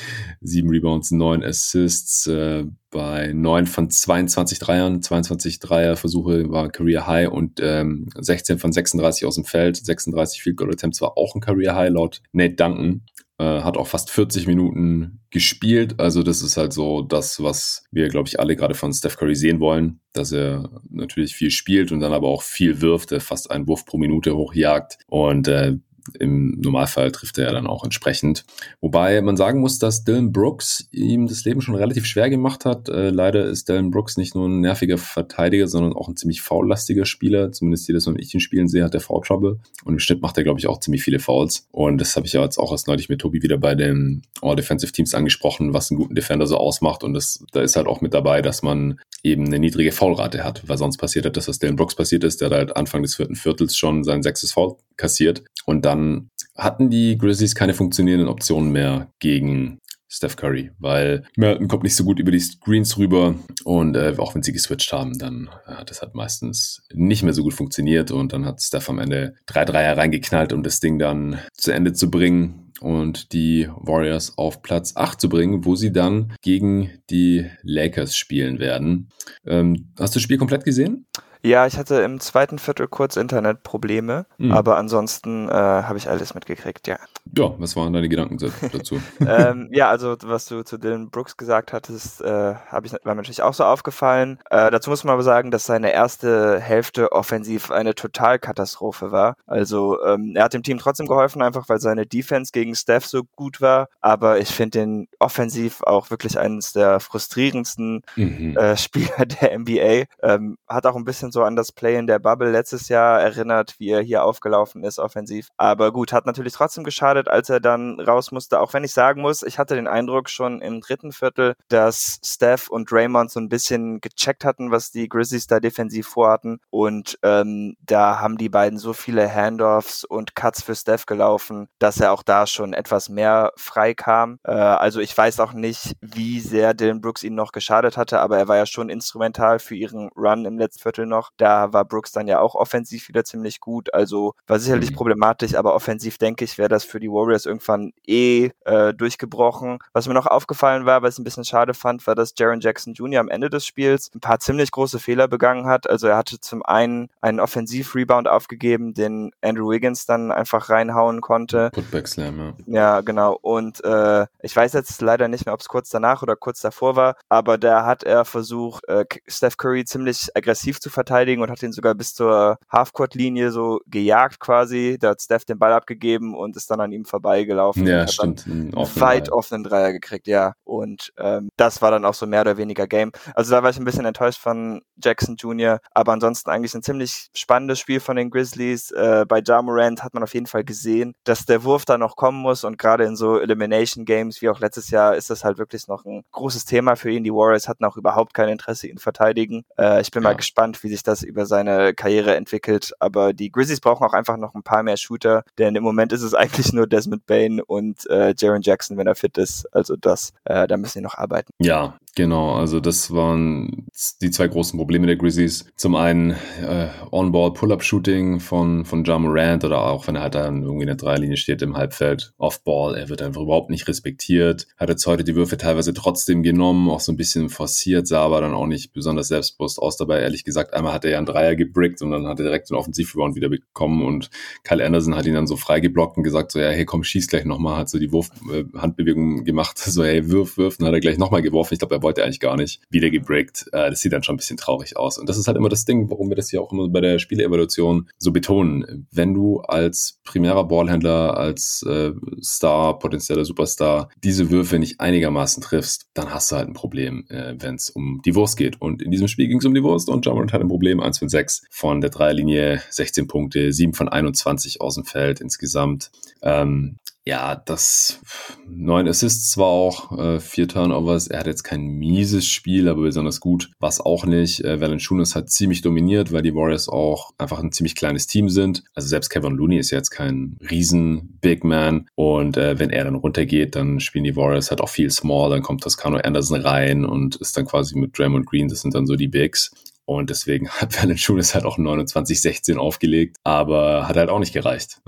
7 Rebounds, 9 Assists, äh, bei 9 von 22 Dreiern, 22 Dreierversuche war Career High und ähm, 16 von 36 aus dem Feld, 36 Field Goal Attempts war auch ein Career High laut Nate Duncan. Äh, hat auch fast 40 Minuten gespielt. Also das ist halt so das, was wir, glaube ich, alle gerade von Steph Curry sehen wollen, dass er natürlich viel spielt und dann aber auch viel wirft, fast einen Wurf pro Minute hochjagt. Und äh, im Normalfall trifft er ja dann auch entsprechend. Wobei man sagen muss, dass Dylan Brooks ihm das Leben schon relativ schwer gemacht hat. Äh, leider ist Dylan Brooks nicht nur ein nerviger Verteidiger, sondern auch ein ziemlich faullastiger Spieler. Zumindest jedes Mal, wenn ich ihn spielen sehe, hat er Foul Trouble. Und im Schnitt macht er, glaube ich, auch ziemlich viele Fouls. Und das habe ich ja jetzt auch erst neulich mit Tobi wieder bei den All-Defensive Teams angesprochen, was einen guten Defender so ausmacht. Und das, da ist halt auch mit dabei, dass man eben eine niedrige Foulrate hat, weil sonst passiert hat, dass das Dylan Brooks passiert ist, der halt Anfang des vierten Viertels schon sein sechstes Foul kassiert. Und dann hatten die Grizzlies keine funktionierenden Optionen mehr gegen Steph Curry, weil Melton kommt nicht so gut über die Screens rüber. Und äh, auch wenn sie geswitcht haben, dann hat es halt meistens nicht mehr so gut funktioniert. Und dann hat Steph am Ende drei Dreier reingeknallt, um das Ding dann zu Ende zu bringen und die Warriors auf Platz 8 zu bringen, wo sie dann gegen die Lakers spielen werden. Ähm, hast du das Spiel komplett gesehen? Ja, ich hatte im zweiten Viertel kurz Internetprobleme, mhm. aber ansonsten äh, habe ich alles mitgekriegt, ja. Ja, was waren deine Gedanken dazu? ähm, ja, also was du zu Dylan Brooks gesagt hattest, äh, hab ich, war mir natürlich auch so aufgefallen. Äh, dazu muss man aber sagen, dass seine erste Hälfte offensiv eine Totalkatastrophe war. Also ähm, er hat dem Team trotzdem geholfen, einfach weil seine Defense gegen Steph so gut war. Aber ich finde den offensiv auch wirklich eines der frustrierendsten mhm. äh, Spieler der NBA. Ähm, hat auch ein bisschen bisschen so an das Play in der Bubble letztes Jahr erinnert, wie er hier aufgelaufen ist offensiv. Aber gut, hat natürlich trotzdem geschadet, als er dann raus musste. Auch wenn ich sagen muss, ich hatte den Eindruck schon im dritten Viertel, dass Steph und Draymond so ein bisschen gecheckt hatten, was die Grizzlies da defensiv vorhatten. Und ähm, da haben die beiden so viele Handoffs und Cuts für Steph gelaufen, dass er auch da schon etwas mehr frei kam. Äh, also ich weiß auch nicht, wie sehr Dylan Brooks ihn noch geschadet hatte, aber er war ja schon instrumental für ihren Run im letzten Viertel noch noch. Da war Brooks dann ja auch offensiv wieder ziemlich gut. Also war sicherlich mhm. problematisch, aber offensiv denke ich, wäre das für die Warriors irgendwann eh äh, durchgebrochen. Was mir noch aufgefallen war, was ich ein bisschen schade fand, war, dass Jaron Jackson Jr. am Ende des Spiels ein paar ziemlich große Fehler begangen hat. Also er hatte zum einen einen Offensiv-Rebound aufgegeben, den Andrew Wiggins dann einfach reinhauen konnte. Putback Slam, ja. Ja, genau. Und äh, ich weiß jetzt leider nicht mehr, ob es kurz danach oder kurz davor war, aber da hat er versucht, äh, Steph Curry ziemlich aggressiv zu verteidigen verteidigen und hat ihn sogar bis zur Halfcourt-Linie so gejagt quasi. Da hat Steph den Ball abgegeben und ist dann an ihm vorbeigelaufen. Ja, stimmt. Einen weit Dreier. offenen Dreier gekriegt, ja. Und ähm, das war dann auch so mehr oder weniger Game. Also da war ich ein bisschen enttäuscht von Jackson Jr., aber ansonsten eigentlich ein ziemlich spannendes Spiel von den Grizzlies. Äh, bei Ja Morant hat man auf jeden Fall gesehen, dass der Wurf da noch kommen muss und gerade in so Elimination Games wie auch letztes Jahr ist das halt wirklich noch ein großes Thema für ihn. Die Warriors hatten auch überhaupt kein Interesse, ihn verteidigen. Äh, ich bin ja. mal gespannt, wie sich sich das über seine Karriere entwickelt. Aber die Grizzlies brauchen auch einfach noch ein paar mehr Shooter, denn im Moment ist es eigentlich nur Desmond Bain und äh, Jaron Jackson, wenn er fit ist. Also das, äh, da müssen sie noch arbeiten. Ja, Genau, also das waren die zwei großen Probleme der Grizzlies. Zum einen äh, On-Ball-Pull-Up-Shooting von, von Ja Morant oder auch wenn er halt dann irgendwie in der Dreilinie steht im Halbfeld, Off-Ball, er wird einfach überhaupt nicht respektiert. Hat jetzt heute die Würfe teilweise trotzdem genommen, auch so ein bisschen forciert, sah aber dann auch nicht besonders selbstbewusst aus dabei. Ehrlich gesagt, einmal hat er ja einen Dreier gebrickt und dann hat er direkt den Offensivrebound wieder bekommen und Kyle Anderson hat ihn dann so freigeblockt und gesagt so, ja, hey, komm, schieß gleich nochmal, hat so die Wurf-Handbewegung äh, gemacht, so, hey, wirf, wirf, dann hat er gleich nochmal geworfen. Ich glaube, er wollte eigentlich gar nicht wieder gebrickt. Äh, das sieht dann schon ein bisschen traurig aus. Und das ist halt immer das Ding, warum wir das hier auch immer bei der Spieleevaluation so betonen. Wenn du als primärer Ballhändler, als äh, Star, potenzieller Superstar diese Würfe nicht einigermaßen triffst, dann hast du halt ein Problem, äh, wenn es um die Wurst geht. Und in diesem Spiel ging es um die Wurst und Jammerant hat ein Problem. 1 von 6 von der Dreierlinie, 16 Punkte, 7 von 21 aus dem Feld insgesamt. Ähm, ja, das neun Assists zwar auch, äh, vier Turnovers. Er hat jetzt kein mieses Spiel, aber besonders gut war es auch nicht. Äh, Valanciunas hat ziemlich dominiert, weil die Warriors auch einfach ein ziemlich kleines Team sind. Also selbst Kevin Looney ist jetzt kein riesen Big Man. Und äh, wenn er dann runtergeht, dann spielen die Warriors halt auch viel small. Dann kommt Toscano Anderson rein und ist dann quasi mit Draymond Green. Das sind dann so die Bigs. Und deswegen hat Valanciunas halt auch 29-16 aufgelegt, aber hat halt auch nicht gereicht.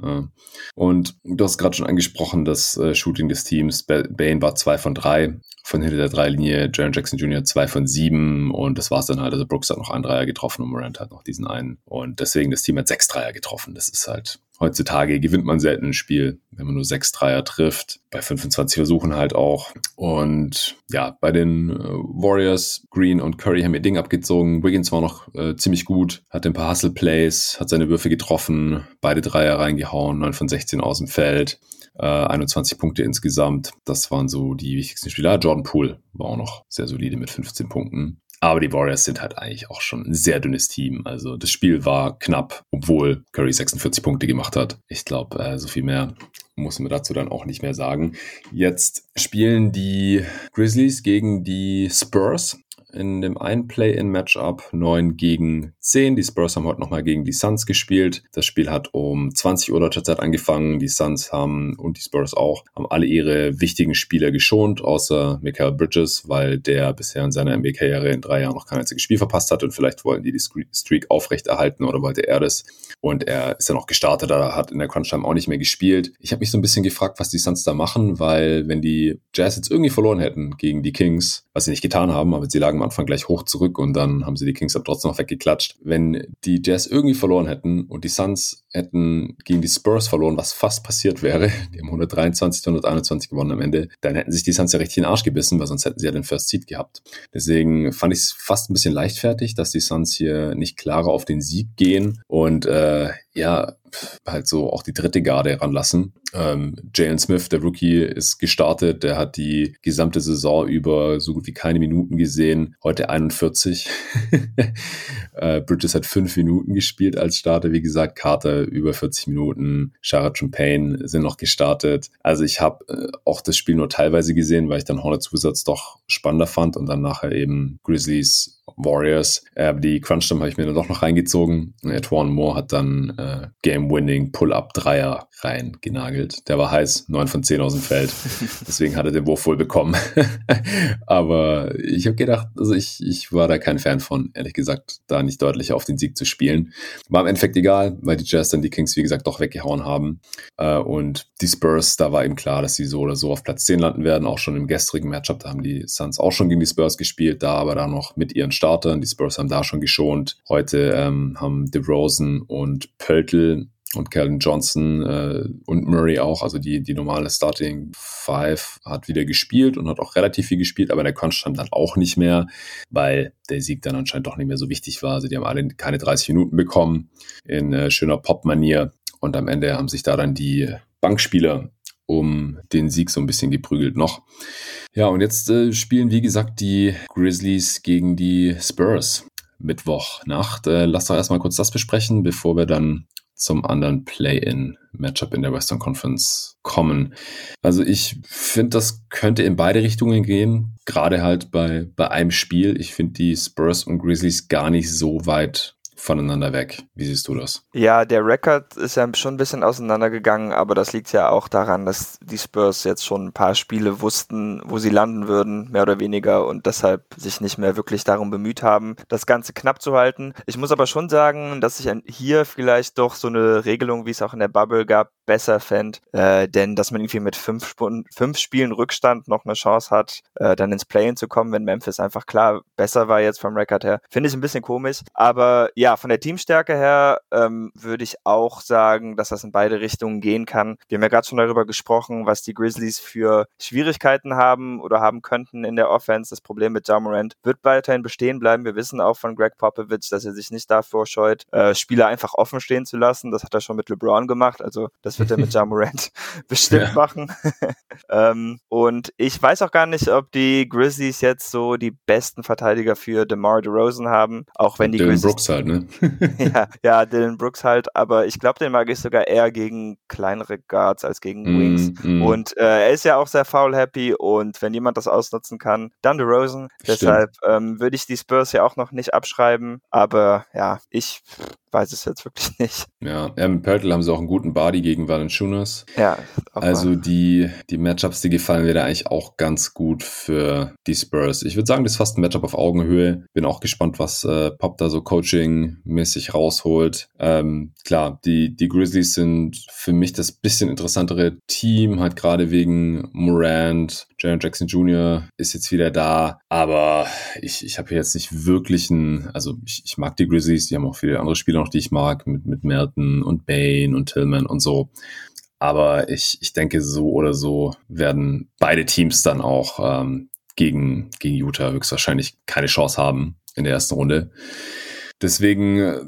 Und du hast gerade schon angesprochen, das äh, Shooting des Teams. Bane war zwei von drei von hinter der Dreilinie, Jaron Jackson Jr. zwei von sieben und das war's dann halt. Also Brooks hat noch einen Dreier getroffen und Morant hat noch diesen einen. Und deswegen das Team hat sechs Dreier getroffen. Das ist halt heutzutage gewinnt man selten ein Spiel, wenn man nur sechs Dreier trifft. Bei 25 Versuchen halt auch. Und ja, bei den äh, Warriors, Green und Curry haben ihr Ding abgezogen. Wiggins war noch äh, ziemlich gut, hatte ein paar Hustle-Plays, hat seine Würfe getroffen, beide Dreier reingehauen, 9 von 16 aus dem Feld. 21 äh, Punkte insgesamt. Das waren so die wichtigsten Spieler. Jordan Poole war auch noch sehr solide mit 15 Punkten. Aber die Warriors sind halt eigentlich auch schon ein sehr dünnes Team. Also das Spiel war knapp, obwohl Curry 46 Punkte gemacht hat. Ich glaube, äh, so viel mehr muss man dazu dann auch nicht mehr sagen. Jetzt spielen die Grizzlies gegen die Spurs in dem einen Play-in-Matchup 9 gegen 10. Die Spurs haben heute nochmal gegen die Suns gespielt. Das Spiel hat um 20 Uhr deutscher Zeit angefangen. Die Suns haben und die Spurs auch haben alle ihre wichtigen Spieler geschont, außer Michael Bridges, weil der bisher in seiner NBA-Karriere in drei Jahren noch kein einziges Spiel verpasst hat und vielleicht wollten die die Streak aufrechterhalten oder wollte er das. Und er ist ja noch gestartet, er hat in der Crunch-Time auch nicht mehr gespielt. Ich habe mich so ein bisschen gefragt, was die Suns da machen, weil wenn die Jazz jetzt irgendwie verloren hätten gegen die Kings, was sie nicht getan haben, aber sie lagen am Anfang gleich hoch zurück und dann haben sie die Kings aber trotzdem noch weggeklatscht. Wenn die Jazz irgendwie verloren hätten und die Suns hätten gegen die Spurs verloren, was fast passiert wäre, die haben 123 121 gewonnen am Ende, dann hätten sich die Suns ja richtig in den Arsch gebissen, weil sonst hätten sie ja den First Seed gehabt. Deswegen fand ich es fast ein bisschen leichtfertig, dass die Suns hier nicht klarer auf den Sieg gehen und äh, ja, halt so auch die dritte Garde ranlassen. Ähm, Jalen Smith, der Rookie, ist gestartet. Der hat die gesamte Saison über so gut wie keine Minuten gesehen. Heute 41. äh, Bridges hat fünf Minuten gespielt als Starter. Wie gesagt, Carter über 40 Minuten. Shara Payne sind noch gestartet. Also ich habe äh, auch das Spiel nur teilweise gesehen, weil ich dann Hornets Wizards doch spannender fand und dann nachher eben Grizzlies Warriors. Äh, die Crunch-Time habe ich mir dann doch noch reingezogen. Edwan Moore hat dann äh, Game-Winning Pull-Up-Dreier rein genagelt. Der war heiß, 9 von 10 aus dem Feld. Deswegen hat er den Wurf wohl bekommen. Aber ich habe gedacht, also ich, ich war da kein Fan von, ehrlich gesagt, da nicht deutlicher auf den Sieg zu spielen. War im Endeffekt egal, weil die Jazz dann die Kings, wie gesagt, doch weggehauen haben. Äh, und die Spurs, da war eben klar, dass sie so oder so auf Platz 10 landen werden. Auch schon im gestrigen Matchup, da haben die Suns auch schon gegen die Spurs gespielt, da aber da noch mit ihren Startern. Die Spurs haben da schon geschont. Heute ähm, haben DeRozan und Pöltl und Calvin Johnson äh, und Murray auch, also die, die normale Starting Five hat wieder gespielt und hat auch relativ viel gespielt, aber der Crunch dann auch nicht mehr, weil der Sieg dann anscheinend doch nicht mehr so wichtig war. Also die haben alle keine 30 Minuten bekommen in äh, schöner Pop-Manier und am Ende haben sich da dann die Bankspieler um den Sieg so ein bisschen geprügelt noch. Ja, und jetzt äh, spielen, wie gesagt, die Grizzlies gegen die Spurs. Mittwochnacht. Äh, lass doch erstmal kurz das besprechen, bevor wir dann zum anderen Play-in-Matchup in der Western Conference kommen. Also ich finde, das könnte in beide Richtungen gehen, gerade halt bei, bei einem Spiel. Ich finde die Spurs und Grizzlies gar nicht so weit voneinander weg. Wie siehst du das? Ja, der Rekord ist ja schon ein bisschen auseinandergegangen, aber das liegt ja auch daran, dass die Spurs jetzt schon ein paar Spiele wussten, wo sie landen würden, mehr oder weniger, und deshalb sich nicht mehr wirklich darum bemüht haben, das Ganze knapp zu halten. Ich muss aber schon sagen, dass ich hier vielleicht doch so eine Regelung, wie es auch in der Bubble gab, besser fände, äh, denn dass man irgendwie mit fünf, Sp fünf Spielen Rückstand noch eine Chance hat, äh, dann ins Play-In zu kommen, wenn Memphis einfach klar besser war jetzt vom Rekord her, finde ich ein bisschen komisch, aber ja, ja, von der Teamstärke her ähm, würde ich auch sagen, dass das in beide Richtungen gehen kann. Wir haben ja gerade schon darüber gesprochen, was die Grizzlies für Schwierigkeiten haben oder haben könnten in der Offense. Das Problem mit Jamorant wird weiterhin bestehen bleiben. Wir wissen auch von Greg Popovich, dass er sich nicht davor scheut, äh, Spieler einfach offen stehen zu lassen. Das hat er schon mit LeBron gemacht. Also das wird er mit Jamorant bestimmt ja. machen. ähm, und ich weiß auch gar nicht, ob die Grizzlies jetzt so die besten Verteidiger für DeMar DeRozan haben, auch wenn die Dylan Grizzlies Brooks halt, ne? ja, ja, Dylan Brooks halt, aber ich glaube, den mag ich sogar eher gegen kleinere Guards als gegen mm, Wings. Mm. Und äh, er ist ja auch sehr foul-happy und wenn jemand das ausnutzen kann, dann DeRozan. Deshalb ähm, würde ich die Spurs ja auch noch nicht abschreiben, aber ja, ich weiß es jetzt wirklich nicht. Ja, mit Pörtl haben sie auch einen guten Body gegen Valanciunas. Ja. Also die, die Matchups, die gefallen mir da eigentlich auch ganz gut für die Spurs. Ich würde sagen, das ist fast ein Matchup auf Augenhöhe. Bin auch gespannt, was äh, Pop da so Coaching scoring-mäßig rausholt. Ähm, klar, die, die Grizzlies sind für mich das bisschen interessantere Team, halt gerade wegen Morant, Jaron Jackson Jr. ist jetzt wieder da, aber ich, ich habe jetzt nicht wirklich ein, also ich, ich mag die Grizzlies, die haben auch viele andere Spieler noch, die ich mag, mit, mit Melton und Bane und Tillman und so. Aber ich, ich denke, so oder so werden beide Teams dann auch ähm, gegen, gegen Utah höchstwahrscheinlich keine Chance haben in der ersten Runde. Deswegen äh,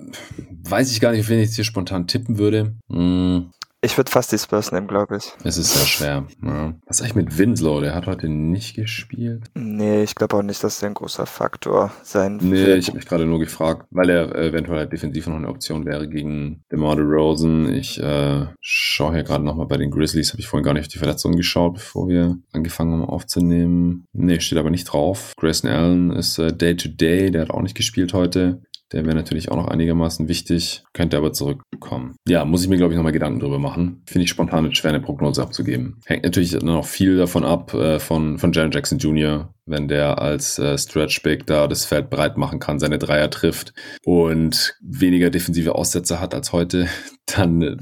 weiß ich gar nicht, auf wen ich jetzt hier spontan tippen würde. Hm, ich würde fast die Spurs nehmen, glaube ich. Es ist sehr schwer. Ja. Was eigentlich mit Winslow? Der hat heute nicht gespielt. Nee, ich glaube auch nicht, dass der ein großer Faktor sein wird. Nee, ich habe mich gerade nur gefragt, weil er eventuell halt defensiv noch eine Option wäre gegen DeMar DeRozan. Ich äh, schaue hier gerade nochmal bei den Grizzlies. Habe ich vorhin gar nicht auf die Verletzungen geschaut, bevor wir angefangen haben aufzunehmen. Nee, steht aber nicht drauf. Grayson Allen ist äh, Day-to-Day. -Day. Der hat auch nicht gespielt heute. Der wäre natürlich auch noch einigermaßen wichtig, könnte aber zurückkommen. Ja, muss ich mir, glaube ich, nochmal Gedanken drüber machen. Finde ich spontan schwer, eine Prognose abzugeben. Hängt natürlich noch viel davon ab, äh, von, von Jaron Jackson Jr., wenn der als äh, Stretch Big da das Feld breit machen kann, seine Dreier trifft und weniger defensive Aussätze hat als heute, dann äh,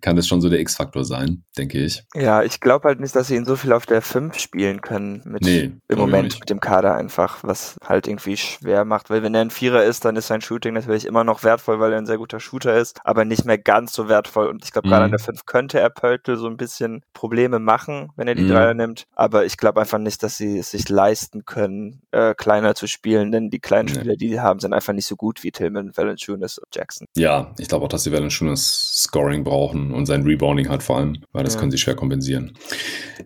kann das schon so der X-Faktor sein, denke ich. Ja, ich glaube halt nicht, dass sie ihn so viel auf der 5 spielen können mit nee, im Moment mit dem Kader einfach, was halt irgendwie schwer macht, weil wenn er ein Vierer ist, dann ist sein Shooting natürlich immer noch wertvoll, weil er ein sehr guter Shooter ist, aber nicht mehr ganz so wertvoll und ich glaube, mhm. gerade an der 5 könnte er Pöltl so ein bisschen Probleme machen, wenn er die mhm. Dreier nimmt, aber ich glaube einfach nicht, dass sie es sich leisten leisten können, äh, kleiner zu spielen, denn die kleinen Spieler, die die haben, sind einfach nicht so gut wie Tillman, Valanciunas und Jackson. Ja, ich glaube auch, dass sie Valanciunas Scoring brauchen und sein Rebounding hat vor allem, weil das ja. können sie schwer kompensieren.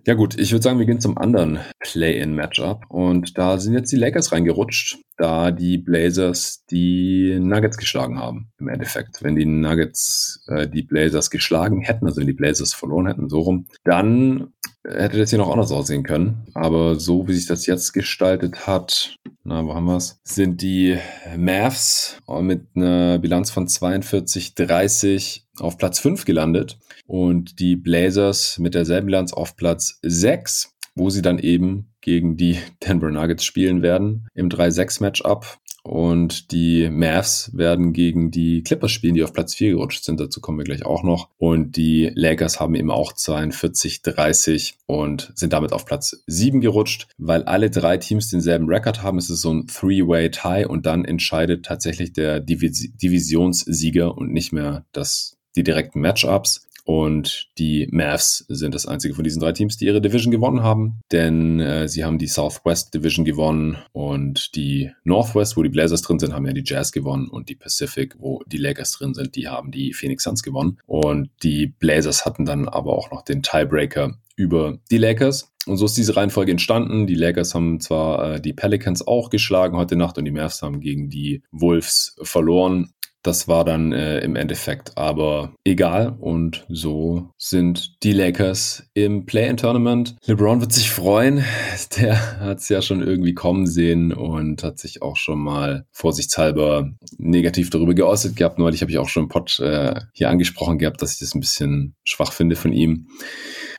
Ja gut, ich würde sagen, wir gehen zum anderen Play-in-Matchup und da sind jetzt die Lakers reingerutscht da die Blazers die Nuggets geschlagen haben, im Endeffekt. Wenn die Nuggets äh, die Blazers geschlagen hätten, also wenn die Blazers verloren hätten, so rum, dann hätte das hier noch anders aussehen können. Aber so wie sich das jetzt gestaltet hat, na, wo haben wir es? Sind die Mavs mit einer Bilanz von 42-30 auf Platz 5 gelandet und die Blazers mit derselben Bilanz auf Platz 6 wo sie dann eben gegen die Denver Nuggets spielen werden im 3-6-Matchup. Und die Mavs werden gegen die Clippers spielen, die auf Platz 4 gerutscht sind. Dazu kommen wir gleich auch noch. Und die Lakers haben eben auch 42-30 und sind damit auf Platz 7 gerutscht. Weil alle drei Teams denselben Rekord haben, ist es so ein Three-Way-Tie und dann entscheidet tatsächlich der Divis Divisionssieger und nicht mehr das, die direkten Matchups. Und die Mavs sind das einzige von diesen drei Teams, die ihre Division gewonnen haben. Denn äh, sie haben die Southwest Division gewonnen und die Northwest, wo die Blazers drin sind, haben ja die Jazz gewonnen und die Pacific, wo die Lakers drin sind, die haben die Phoenix Suns gewonnen. Und die Blazers hatten dann aber auch noch den Tiebreaker über die Lakers. Und so ist diese Reihenfolge entstanden. Die Lakers haben zwar äh, die Pelicans auch geschlagen heute Nacht und die Mavs haben gegen die Wolves verloren. Das war dann äh, im Endeffekt aber egal und so sind die Lakers im Play-in-Tournament. LeBron wird sich freuen. Der hat es ja schon irgendwie kommen sehen und hat sich auch schon mal vorsichtshalber negativ darüber geäußert gehabt. Neulich habe ich auch schon im Pod äh, hier angesprochen gehabt, dass ich das ein bisschen schwach finde von ihm.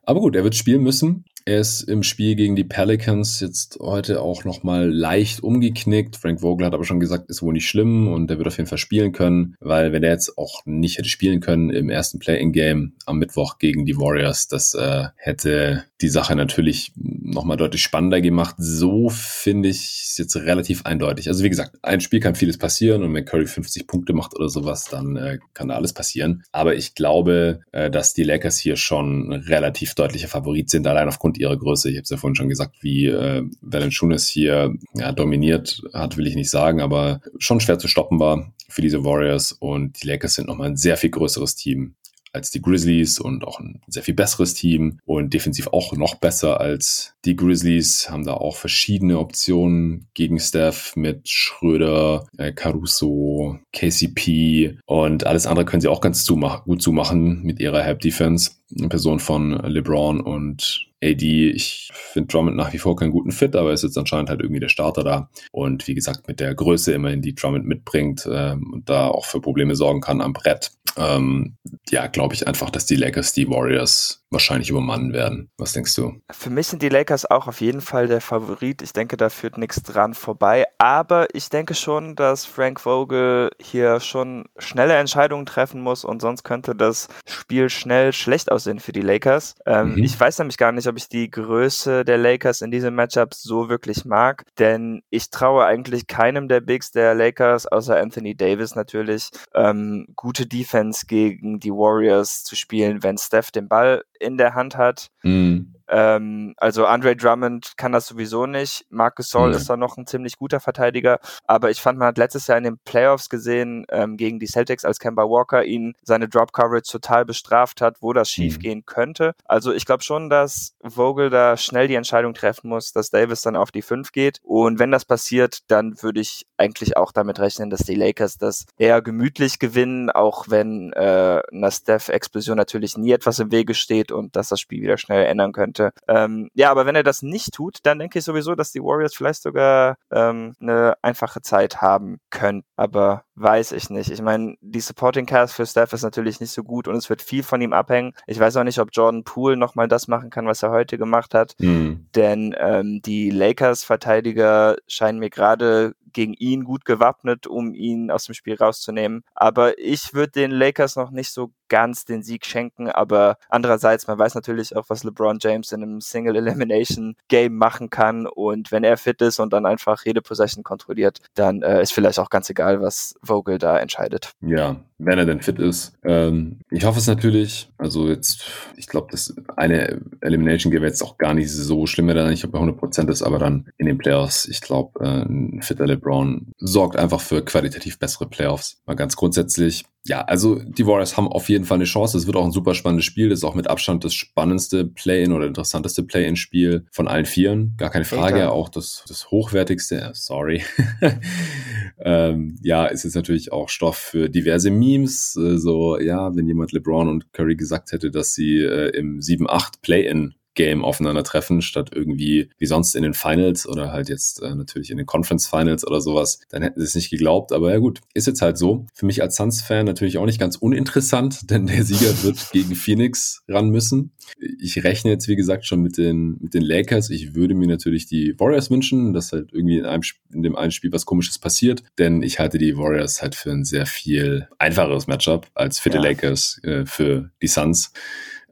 Aber gut, er wird spielen müssen. Er ist im Spiel gegen die Pelicans jetzt heute auch nochmal leicht umgeknickt. Frank Vogel hat aber schon gesagt, ist wohl nicht schlimm und er wird auf jeden Fall spielen können, weil wenn er jetzt auch nicht hätte spielen können im ersten Play-in-Game am Mittwoch gegen die Warriors, das äh, hätte die Sache natürlich nochmal deutlich spannender gemacht. So finde ich es jetzt relativ eindeutig. Also wie gesagt, ein Spiel kann vieles passieren und wenn Curry 50 Punkte macht oder sowas, dann äh, kann da alles passieren. Aber ich glaube, äh, dass die Lakers hier schon relativ deutlicher Favorit sind, allein aufgrund ihrer Größe. Ich habe es ja vorhin schon gesagt, wie äh, Valanciunas hier ja, dominiert hat, will ich nicht sagen, aber schon schwer zu stoppen war für diese Warriors und die Lakers sind nochmal ein sehr viel größeres Team als die Grizzlies und auch ein sehr viel besseres Team und defensiv auch noch besser als die Grizzlies, haben da auch verschiedene Optionen gegen Steph mit Schröder, äh, Caruso, KCP und alles andere können sie auch ganz zumach gut zumachen mit ihrer Help Defense. Eine Person von LeBron und AD, ich finde Drummond nach wie vor keinen guten Fit, aber er ist jetzt anscheinend halt irgendwie der Starter da. Und wie gesagt, mit der Größe immerhin, die Drummond mitbringt ähm, und da auch für Probleme sorgen kann am Brett, ähm, ja, glaube ich einfach, dass die die Warriors wahrscheinlich übermannen werden. Was denkst du? Für mich sind die Lakers auch auf jeden Fall der Favorit. Ich denke, da führt nichts dran vorbei. Aber ich denke schon, dass Frank Vogel hier schon schnelle Entscheidungen treffen muss und sonst könnte das Spiel schnell schlecht aussehen für die Lakers. Ähm, mhm. Ich weiß nämlich gar nicht, ob ich die Größe der Lakers in diesem Matchup so wirklich mag, denn ich traue eigentlich keinem der Bigs der Lakers, außer Anthony Davis natürlich, ähm, gute Defense gegen die Warriors zu spielen, wenn Steph den Ball in der Hand hat. Mhm. Ähm, also Andre Drummond kann das sowieso nicht. Marcus Gasol mhm. ist da noch ein ziemlich guter Verteidiger. Aber ich fand, man hat letztes Jahr in den Playoffs gesehen ähm, gegen die Celtics, als Kemba Walker ihn seine Drop Coverage total bestraft hat, wo das schief mhm. gehen könnte. Also ich glaube schon, dass Vogel da schnell die Entscheidung treffen muss, dass Davis dann auf die 5 geht. Und wenn das passiert, dann würde ich eigentlich auch damit rechnen, dass die Lakers das eher gemütlich gewinnen, auch wenn äh, einer Steph-Explosion natürlich nie etwas im Wege steht und dass das Spiel wieder schnell ändern könnte könnte. Ähm, ja, aber wenn er das nicht tut, dann denke ich sowieso, dass die Warriors vielleicht sogar ähm, eine einfache Zeit haben können. Aber weiß ich nicht. Ich meine, die Supporting Cast für Steph ist natürlich nicht so gut und es wird viel von ihm abhängen. Ich weiß auch nicht, ob Jordan Poole nochmal das machen kann, was er heute gemacht hat. Mhm. Denn ähm, die Lakers-Verteidiger scheinen mir gerade gegen ihn gut gewappnet, um ihn aus dem Spiel rauszunehmen. Aber ich würde den Lakers noch nicht so ganz den Sieg schenken. Aber andererseits, man weiß natürlich auch, was LeBron James in einem Single Elimination Game machen kann. Und wenn er fit ist und dann einfach jede Possession kontrolliert, dann äh, ist vielleicht auch ganz egal, was Vogel da entscheidet. Ja, wenn er denn fit ist. Ähm, ich hoffe es natürlich. Also jetzt, ich glaube, das eine Elimination Game jetzt auch gar nicht so schlimm, wenn er nicht bei 100% ist, aber dann in den Playoffs, ich glaube, äh, ein fitter LeBron sorgt einfach für qualitativ bessere Playoffs. Mal ganz grundsätzlich ja, also die Warriors haben auf jeden Fall eine Chance. Es wird auch ein super spannendes Spiel. Das ist auch mit Abstand das spannendste Play-in oder interessanteste Play-in-Spiel von allen Vieren. Gar keine Frage. Egal. Auch das, das hochwertigste. Sorry. ähm, ja, ist jetzt natürlich auch Stoff für diverse Memes. Äh, so, ja, wenn jemand LeBron und Curry gesagt hätte, dass sie äh, im 7-8 Play-in Game aufeinandertreffen, statt irgendwie wie sonst in den Finals oder halt jetzt äh, natürlich in den Conference Finals oder sowas, dann hätten sie es nicht geglaubt. Aber ja gut, ist jetzt halt so. Für mich als Suns-Fan natürlich auch nicht ganz uninteressant, denn der Sieger wird gegen Phoenix ran müssen. Ich rechne jetzt, wie gesagt, schon mit den, mit den Lakers. Ich würde mir natürlich die Warriors wünschen, dass halt irgendwie in, einem, in dem einen Spiel was Komisches passiert, denn ich halte die Warriors halt für ein sehr viel einfacheres Matchup als für ja. die Lakers äh, für die Suns.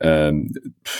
Ähm,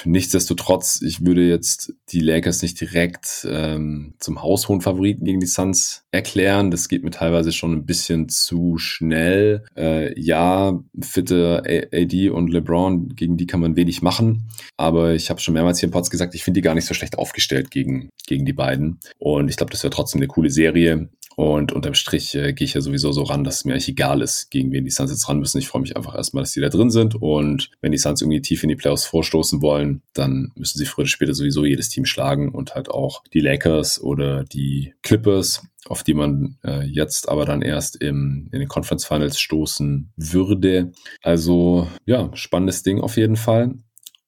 nichtsdestotrotz, ich würde jetzt die Lakers nicht direkt ähm, zum haushohen Favoriten gegen die Suns erklären. Das geht mir teilweise schon ein bisschen zu schnell. Äh, ja, fitte AD und LeBron, gegen die kann man wenig machen. Aber ich habe schon mehrmals hier im Pods gesagt, ich finde die gar nicht so schlecht aufgestellt gegen, gegen die beiden. Und ich glaube, das wäre trotzdem eine coole Serie. Und unterm Strich äh, gehe ich ja sowieso so ran, dass es mir eigentlich egal ist, gegen wen die Suns jetzt ran müssen. Ich freue mich einfach erstmal, dass die da drin sind. Und wenn die Suns irgendwie tief in die Playoffs vorstoßen wollen, dann müssen sie früher oder später sowieso jedes Team schlagen und halt auch die Lakers oder die Clippers auf die man äh, jetzt aber dann erst im, in den Conference Finals stoßen würde. Also ja, spannendes Ding auf jeden Fall.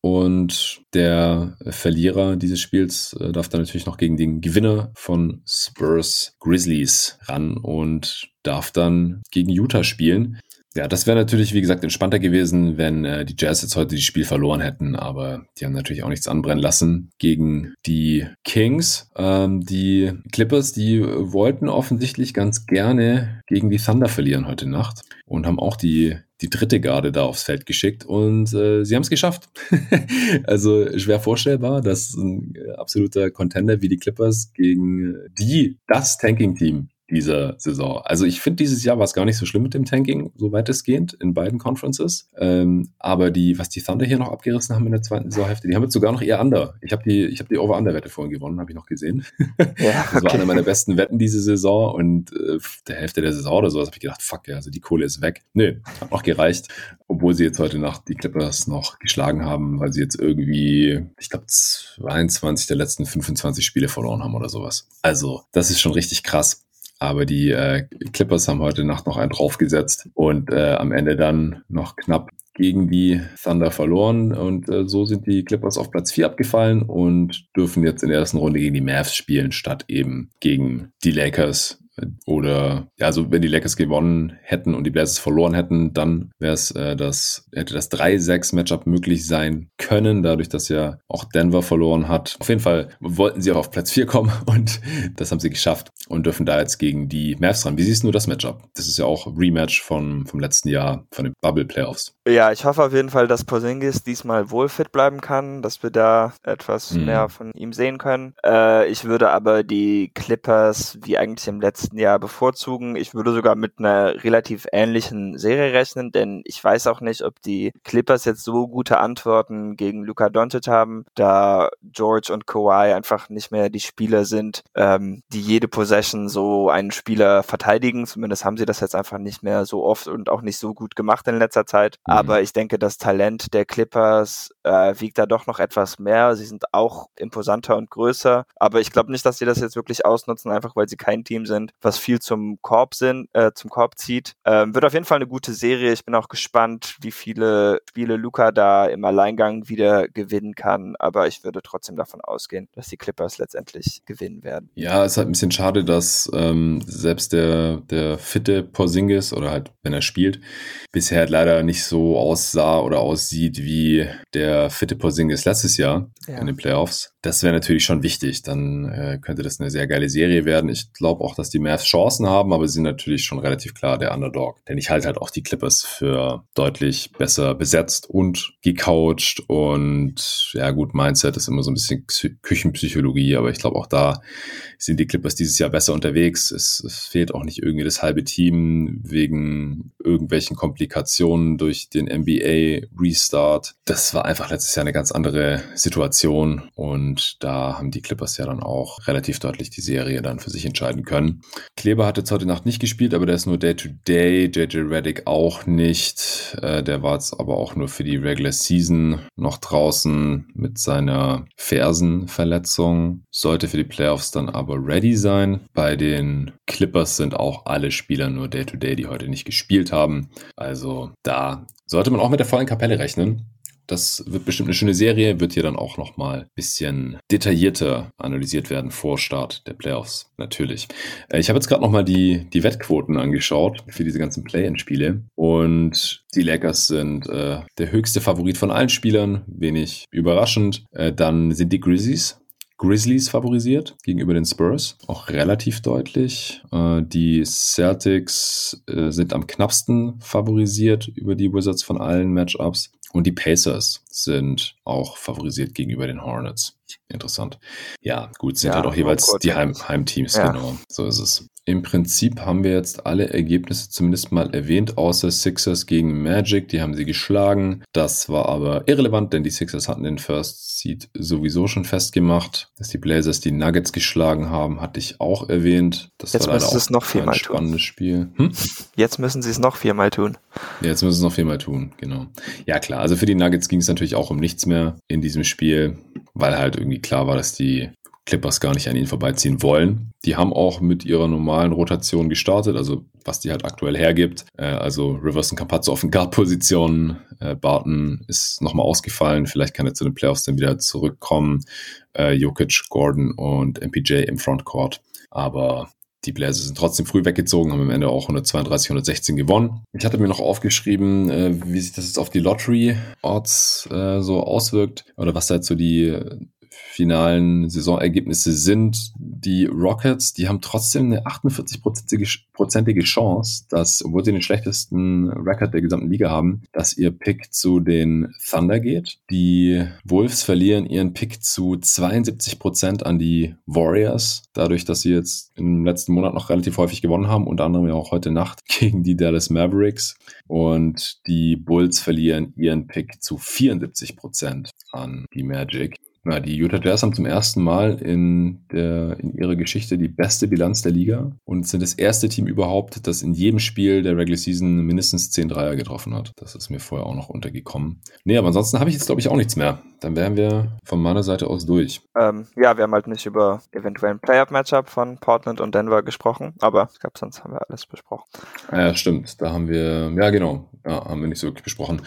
Und der Verlierer dieses Spiels äh, darf dann natürlich noch gegen den Gewinner von Spurs Grizzlies ran und darf dann gegen Utah spielen. Ja, das wäre natürlich, wie gesagt, entspannter gewesen, wenn äh, die Jazz jetzt heute das Spiel verloren hätten, aber die haben natürlich auch nichts anbrennen lassen gegen die Kings. Ähm, die Clippers, die wollten offensichtlich ganz gerne gegen die Thunder verlieren heute Nacht und haben auch die die dritte Garde da aufs Feld geschickt und äh, sie haben es geschafft. also schwer vorstellbar, dass ein absoluter Contender wie die Clippers gegen die das Tanking-Team dieser Saison. Also ich finde, dieses Jahr war es gar nicht so schlimm mit dem Tanking, so weitestgehend in beiden Conferences. Ähm, aber die, was die Thunder hier noch abgerissen haben in der zweiten Saisonhälfte, die haben jetzt sogar noch eher Under. Ich habe die, ich habe die Over-Under-Wette vorhin gewonnen, habe ich noch gesehen. Ja, okay. Das war eine meiner besten Wetten diese Saison und äh, der Hälfte der Saison oder sowas habe ich gedacht, fuck ja, also die Kohle ist weg. Nö, hat noch gereicht, obwohl sie jetzt heute Nacht die Clippers noch geschlagen haben, weil sie jetzt irgendwie, ich glaube, 22 der letzten 25 Spiele verloren haben oder sowas. Also, das ist schon richtig krass. Aber die äh, Clippers haben heute Nacht noch einen draufgesetzt und äh, am Ende dann noch knapp gegen die Thunder verloren. Und äh, so sind die Clippers auf Platz 4 abgefallen und dürfen jetzt in der ersten Runde gegen die Mavs spielen, statt eben gegen die Lakers, Oder ja, also wenn die Lakers gewonnen hätten und die Blazers verloren hätten, dann wäre es äh, das, hätte das 3-6-Matchup möglich sein können, dadurch, dass ja auch Denver verloren hat. Auf jeden Fall wollten sie auch auf Platz 4 kommen und das haben sie geschafft und dürfen da jetzt gegen die Mavs ran. Wie siehst du das Matchup? Das ist ja auch Rematch von, vom letzten Jahr, von den Bubble Playoffs. Ja, ich hoffe auf jeden Fall, dass Porzingis diesmal wohl fit bleiben kann, dass wir da etwas mhm. mehr von ihm sehen können. Äh, ich würde aber die Clippers wie eigentlich im letzten Jahr bevorzugen. Ich würde sogar mit einer relativ ähnlichen Serie rechnen, denn ich weiß auch nicht, ob die Clippers jetzt so gute Antworten gegen Luka Doncic haben, da George und Kawhi einfach nicht mehr die Spieler sind, ähm, die jede Possession so einen Spieler verteidigen. Zumindest haben sie das jetzt einfach nicht mehr so oft und auch nicht so gut gemacht in letzter Zeit. Mhm. Aber ich denke, das Talent der Clippers äh, wiegt da doch noch etwas mehr. Sie sind auch imposanter und größer. Aber ich glaube nicht, dass sie das jetzt wirklich ausnutzen, einfach weil sie kein Team sind, was viel zum Korb sind, äh, zum Korb zieht. Ähm, wird auf jeden Fall eine gute Serie. Ich bin auch gespannt, wie viele Spiele Luca da im Alleingang wieder gewinnen kann. Aber ich würde trotzdem davon ausgehen, dass die Clippers letztendlich gewinnen werden. Ja, es ist halt ein bisschen schade, dass ähm, selbst der, der fitte Porzingis oder halt, wenn er spielt, bisher halt leider nicht so aussah oder aussieht wie der fitte Porzingis letztes Jahr ja. in den Playoffs. Das wäre natürlich schon wichtig. Dann äh, könnte das eine sehr geile Serie werden. Ich glaube auch, dass die Mavs Chancen haben, aber sie sind natürlich schon relativ klar der Underdog. Denn ich halte halt auch die Clippers für deutlich besser besetzt und gecoacht und ja gut, Mindset ist immer so ein bisschen Küchenpsychologie, aber ich glaube auch da sind die Clippers dieses Jahr besser unterwegs. Es, es fehlt auch nicht irgendwie das halbe Team wegen irgendwelchen Komplikationen durch den NBA Restart. Das war einfach letztes Jahr eine ganz andere Situation und da haben die Clippers ja dann auch relativ deutlich die Serie dann für sich entscheiden können. Kleber hat jetzt heute Nacht nicht gespielt, aber der ist nur Day-to-Day. JJ Reddick auch nicht. Äh, der war jetzt aber auch nur für die Regular Season noch draußen mit seiner Fersenverletzung. Sollte für die Playoffs dann aber ready sein. Bei den Clippers sind auch alle Spieler nur Day-to-Day, -Day, die heute nicht gespielt haben. Also da sollte man auch mit der vollen Kapelle rechnen. Das wird bestimmt eine schöne Serie, wird hier dann auch nochmal ein bisschen detaillierter analysiert werden vor Start der Playoffs, natürlich. Äh, ich habe jetzt gerade nochmal die, die Wettquoten angeschaut für diese ganzen Play-In-Spiele und die Lakers sind äh, der höchste Favorit von allen Spielern, wenig überraschend. Äh, dann sind die Grizzlies Grizzlies favorisiert gegenüber den Spurs, auch relativ deutlich. Äh, die Celtics äh, sind am knappsten favorisiert über die Wizards von allen Matchups. Und die Pacers sind auch favorisiert gegenüber den Hornets. Interessant. Ja, gut, sind ja, halt auch jeweils die Heim Heimteams, ja. genau. So ist es. Im Prinzip haben wir jetzt alle Ergebnisse zumindest mal erwähnt, außer Sixers gegen Magic. Die haben sie geschlagen. Das war aber irrelevant, denn die Sixers hatten den First Seed sowieso schon festgemacht. Dass die Blazers die Nuggets geschlagen haben, hatte ich auch erwähnt. Das jetzt war müssen sie es noch viermal tun. spannendes Spiel. Hm? Jetzt müssen sie es noch viermal tun. Jetzt müssen sie es noch viermal tun, genau. Ja klar, also für die Nuggets ging es natürlich auch um nichts mehr in diesem Spiel, weil halt irgendwie klar war, dass die Clippers gar nicht an ihnen vorbeiziehen wollen. Die haben auch mit ihrer normalen Rotation gestartet, also was die halt aktuell hergibt. Äh, also Rivers und Campazzo auf den Guard-Positionen. Äh, Barton ist nochmal ausgefallen. Vielleicht kann er zu den Playoffs dann wieder zurückkommen. Äh, Jokic, Gordon und MPJ im Frontcourt. Aber die Blazers sind trotzdem früh weggezogen, haben am Ende auch 132, 116 gewonnen. Ich hatte mir noch aufgeschrieben, äh, wie sich das jetzt auf die Lottery-Odds äh, so auswirkt oder was da jetzt so die finalen Saisonergebnisse sind. Die Rockets, die haben trotzdem eine 48-prozentige Chance, dass, obwohl sie den schlechtesten Record der gesamten Liga haben, dass ihr Pick zu den Thunder geht. Die Wolves verlieren ihren Pick zu 72 Prozent an die Warriors, dadurch, dass sie jetzt im letzten Monat noch relativ häufig gewonnen haben, unter anderem ja auch heute Nacht gegen die Dallas Mavericks. Und die Bulls verlieren ihren Pick zu 74 Prozent an die Magic. Ja, die Utah Jazz haben zum ersten Mal in, der, in ihrer Geschichte die beste Bilanz der Liga und sind das erste Team überhaupt, das in jedem Spiel der Regular Season mindestens 10 Dreier getroffen hat. Das ist mir vorher auch noch untergekommen. Nee, aber ansonsten habe ich jetzt, glaube ich, auch nichts mehr. Dann wären wir von meiner Seite aus durch. Ähm, ja, wir haben halt nicht über eventuell ein Playoff-Matchup von Portland und Denver gesprochen, aber ich glaube, sonst haben wir alles besprochen. Ja, stimmt. Da haben wir, ja genau, ja, haben wir nicht so wirklich besprochen.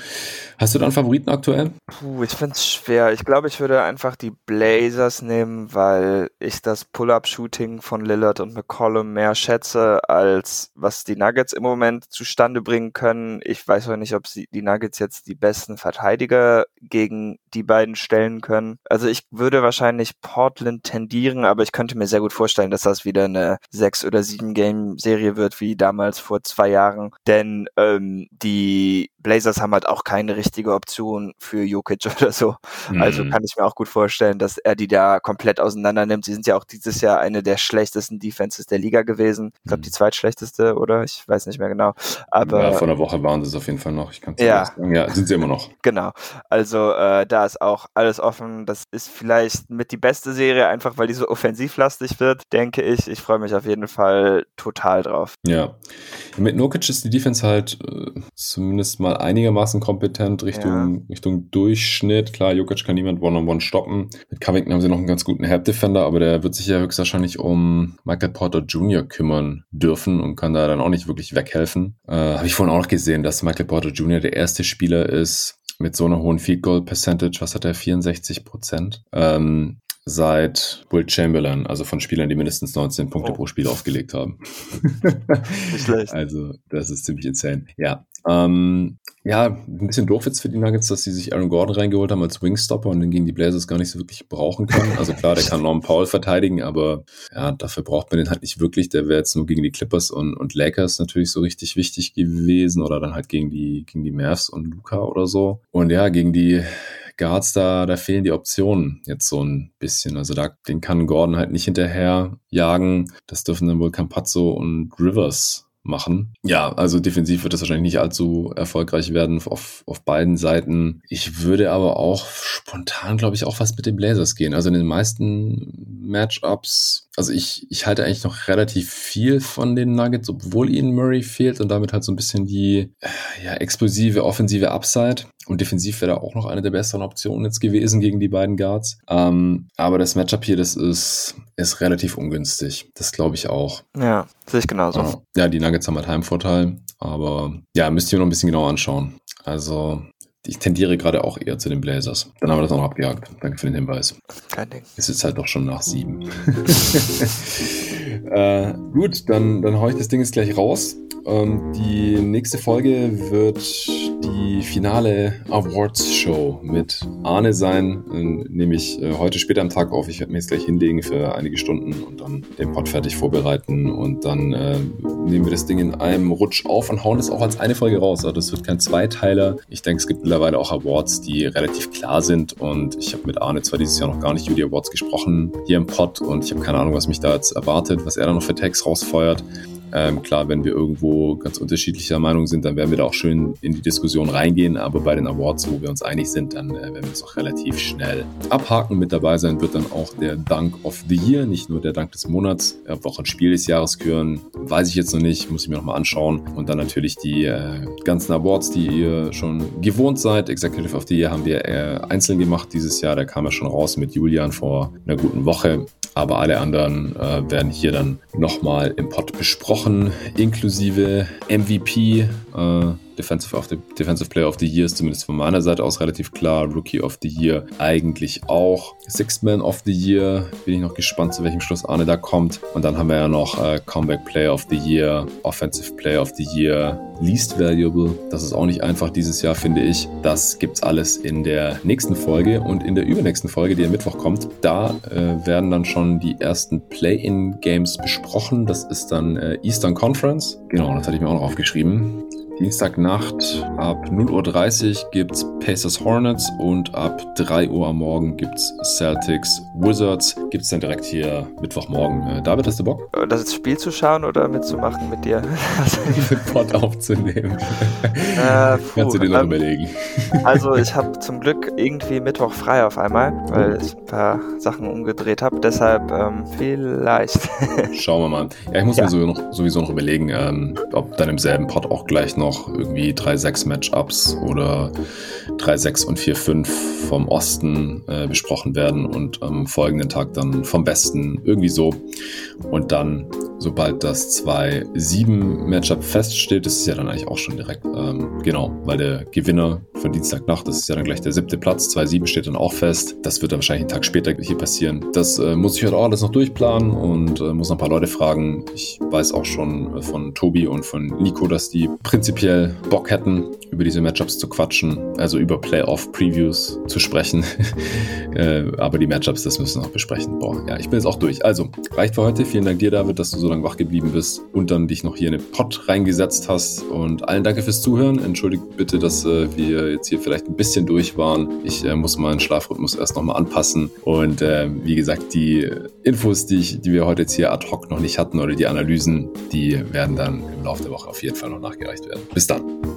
Hast du da einen Favoriten aktuell? Puh, ich finde es schwer. Ich glaube, ich würde einfach die Blazers nehmen, weil ich das Pull-Up-Shooting von Lillard und McCollum mehr schätze, als was die Nuggets im Moment zustande bringen können. Ich weiß auch nicht, ob sie, die Nuggets jetzt die besten Verteidiger gegen die beiden stellen können. Also ich würde wahrscheinlich Portland tendieren, aber ich könnte mir sehr gut vorstellen, dass das wieder eine sechs oder sieben Game Serie wird wie damals vor zwei Jahren, denn ähm, die Blazers haben halt auch keine richtige Option für Jokic oder so. Mhm. Also kann ich mir auch gut vorstellen, dass er die da komplett auseinander nimmt. Sie sind ja auch dieses Jahr eine der schlechtesten Defenses der Liga gewesen. Ich glaube, mhm. die zweitschlechteste, oder? Ich weiß nicht mehr genau. Aber ja, vor einer Woche waren sie es auf jeden Fall noch. Ich kann ja. sagen. Ja, sind sie immer noch. Genau. Also äh, da ist auch alles offen. Das ist vielleicht mit die beste Serie, einfach weil die so offensivlastig wird, denke ich. Ich freue mich auf jeden Fall total drauf. Ja. Mit Nokic ist die Defense halt äh, zumindest mal einigermaßen kompetent Richtung, ja. Richtung Durchschnitt. Klar, Jokic kann niemand One-on-One stoppen. Mit Covington haben sie noch einen ganz guten Help-Defender, aber der wird sich ja höchstwahrscheinlich um Michael Porter Jr. kümmern dürfen und kann da dann auch nicht wirklich weghelfen. Äh, Habe ich vorhin auch gesehen, dass Michael Porter Jr. der erste Spieler ist, mit so einer hohen Field Goal Percentage, was hat er, 64 Prozent, ähm, seit Will Chamberlain, also von Spielern, die mindestens 19 Punkte oh. pro Spiel aufgelegt haben. Schlecht. Also, das ist ziemlich insane. Ja. Ähm, ja, ein bisschen doof jetzt für die Nuggets, dass sie sich Aaron Gordon reingeholt haben als Wingstopper und den gegen die Blazers gar nicht so wirklich brauchen können. Also klar, der kann Norman Paul verteidigen, aber ja, dafür braucht man den halt nicht wirklich. Der wäre jetzt nur gegen die Clippers und, und Lakers natürlich so richtig wichtig gewesen oder dann halt gegen die, gegen die Mavs und Luca oder so. Und ja, gegen die Guards, da, da fehlen die Optionen jetzt so ein bisschen. Also da, den kann Gordon halt nicht hinterher jagen. Das dürfen dann wohl Campazzo und Rivers machen. Ja, also defensiv wird das wahrscheinlich nicht allzu erfolgreich werden auf, auf beiden Seiten. Ich würde aber auch spontan, glaube ich, auch was mit den Blazers gehen. Also in den meisten Matchups, also ich, ich halte eigentlich noch relativ viel von den Nuggets, obwohl ihnen Murray fehlt und damit halt so ein bisschen die ja, explosive offensive Upside. Und defensiv wäre da auch noch eine der besseren Optionen jetzt gewesen gegen die beiden Guards. Ähm, aber das Matchup hier, das ist, ist relativ ungünstig. Das glaube ich auch. Ja, sehe ich genauso. Ja, die Nuggets haben halt Heimvorteil. Aber ja, müsst ihr noch ein bisschen genauer anschauen. Also ich tendiere gerade auch eher zu den Blazers. Dann haben wir das auch noch abgehakt. Danke für den Hinweis. Kein Ding. Es ist halt doch schon nach sieben. äh, gut, dann, dann haue ich das Ding jetzt gleich raus. Ähm, die nächste Folge wird die finale Awards-Show mit Arne sein. Nehme ich äh, heute später am Tag auf. Ich werde mir jetzt gleich hinlegen für einige Stunden und dann den Pod fertig vorbereiten. Und dann äh, nehmen wir das Ding in einem Rutsch auf und hauen es auch als eine Folge raus. Also das wird kein Zweiteiler. Ich denke, es gibt mittlerweile auch Awards, die relativ klar sind. Und ich habe mit Arne zwar dieses Jahr noch gar nicht über die Awards gesprochen hier im Pod und ich habe keine Ahnung, was mich da jetzt erwartet, was er da noch für Tags rausfeuert. Ähm, klar, wenn wir irgendwo ganz unterschiedlicher Meinung sind, dann werden wir da auch schön in die Diskussion reingehen. Aber bei den Awards, wo wir uns einig sind, dann äh, werden wir es auch relativ schnell abhaken. Mit dabei sein wird dann auch der Dank of the Year, nicht nur der Dank des Monats. Ob wir auch ein Spiel des Jahres küren, weiß ich jetzt noch nicht, muss ich mir nochmal anschauen. Und dann natürlich die äh, ganzen Awards, die ihr schon gewohnt seid. Executive of the Year haben wir äh, einzeln gemacht dieses Jahr. Der kam ja schon raus mit Julian vor einer guten Woche. Aber alle anderen äh, werden hier dann nochmal im Pod besprochen, inklusive MVP. Äh, Defensive, of the, Defensive Player of the Year ist zumindest von meiner Seite aus relativ klar. Rookie of the Year eigentlich auch. Sixth Man of the Year. Bin ich noch gespannt, zu welchem Schluss Arne da kommt. Und dann haben wir ja noch äh, Comeback Player of the Year, Offensive Player of the Year, Least Valuable. Das ist auch nicht einfach dieses Jahr, finde ich. Das gibt's alles in der nächsten Folge und in der übernächsten Folge, die am Mittwoch kommt. Da äh, werden dann schon die ersten Play-in-Games besprochen. Das ist dann äh, Eastern Conference. Genau, das hatte ich mir auch noch aufgeschrieben. Dienstagnacht ab 0.30 Uhr gibt es Pacers Hornets und ab 3 Uhr am Morgen gibt es Celtics Wizards. Gibt es dann direkt hier Mittwochmorgen. Äh, David, hast du Bock? Äh, das Spiel zu schauen oder mitzumachen mit dir? Den Pod aufzunehmen. Äh, puh, Kannst du dir noch ähm, überlegen. Also ich habe zum Glück irgendwie Mittwoch frei auf einmal, weil ich ein paar Sachen umgedreht habe. Deshalb ähm, vielleicht. Schauen wir mal. Ja, ich muss ja. mir sowieso noch, sowieso noch überlegen, ähm, ob dann im selben Pod auch gleich noch noch irgendwie 3-6-Matchups oder 3-6 und 4-5 vom Osten äh, besprochen werden und am folgenden Tag dann vom Westen irgendwie so. Und dann, sobald das 2-7-Matchup feststeht, das ist ja dann eigentlich auch schon direkt, ähm, genau, weil der Gewinner von Dienstagnacht, das ist ja dann gleich der siebte Platz, 2-7 steht dann auch fest. Das wird dann wahrscheinlich einen Tag später hier passieren. Das äh, muss ich heute auch alles noch durchplanen und äh, muss noch ein paar Leute fragen. Ich weiß auch schon von Tobi und von Nico, dass die prinzipiell Bock hätten, über diese Matchups zu quatschen, also über Playoff-Previews zu sprechen. äh, aber die Matchups, das müssen wir noch besprechen. Boah, ja, ich bin jetzt auch durch. Also, reicht für heute. Vielen Dank dir, David, dass du so lange wach geblieben bist und dann dich noch hier in den Pod reingesetzt hast. Und allen danke fürs Zuhören. Entschuldigt bitte, dass äh, wir jetzt hier vielleicht ein bisschen durch waren. Ich äh, muss meinen Schlafrhythmus erst nochmal anpassen. Und äh, wie gesagt, die Infos, die, ich, die wir heute jetzt hier ad hoc noch nicht hatten oder die Analysen, die werden dann im Laufe der Woche auf jeden Fall noch nachgereicht werden. Bis dann.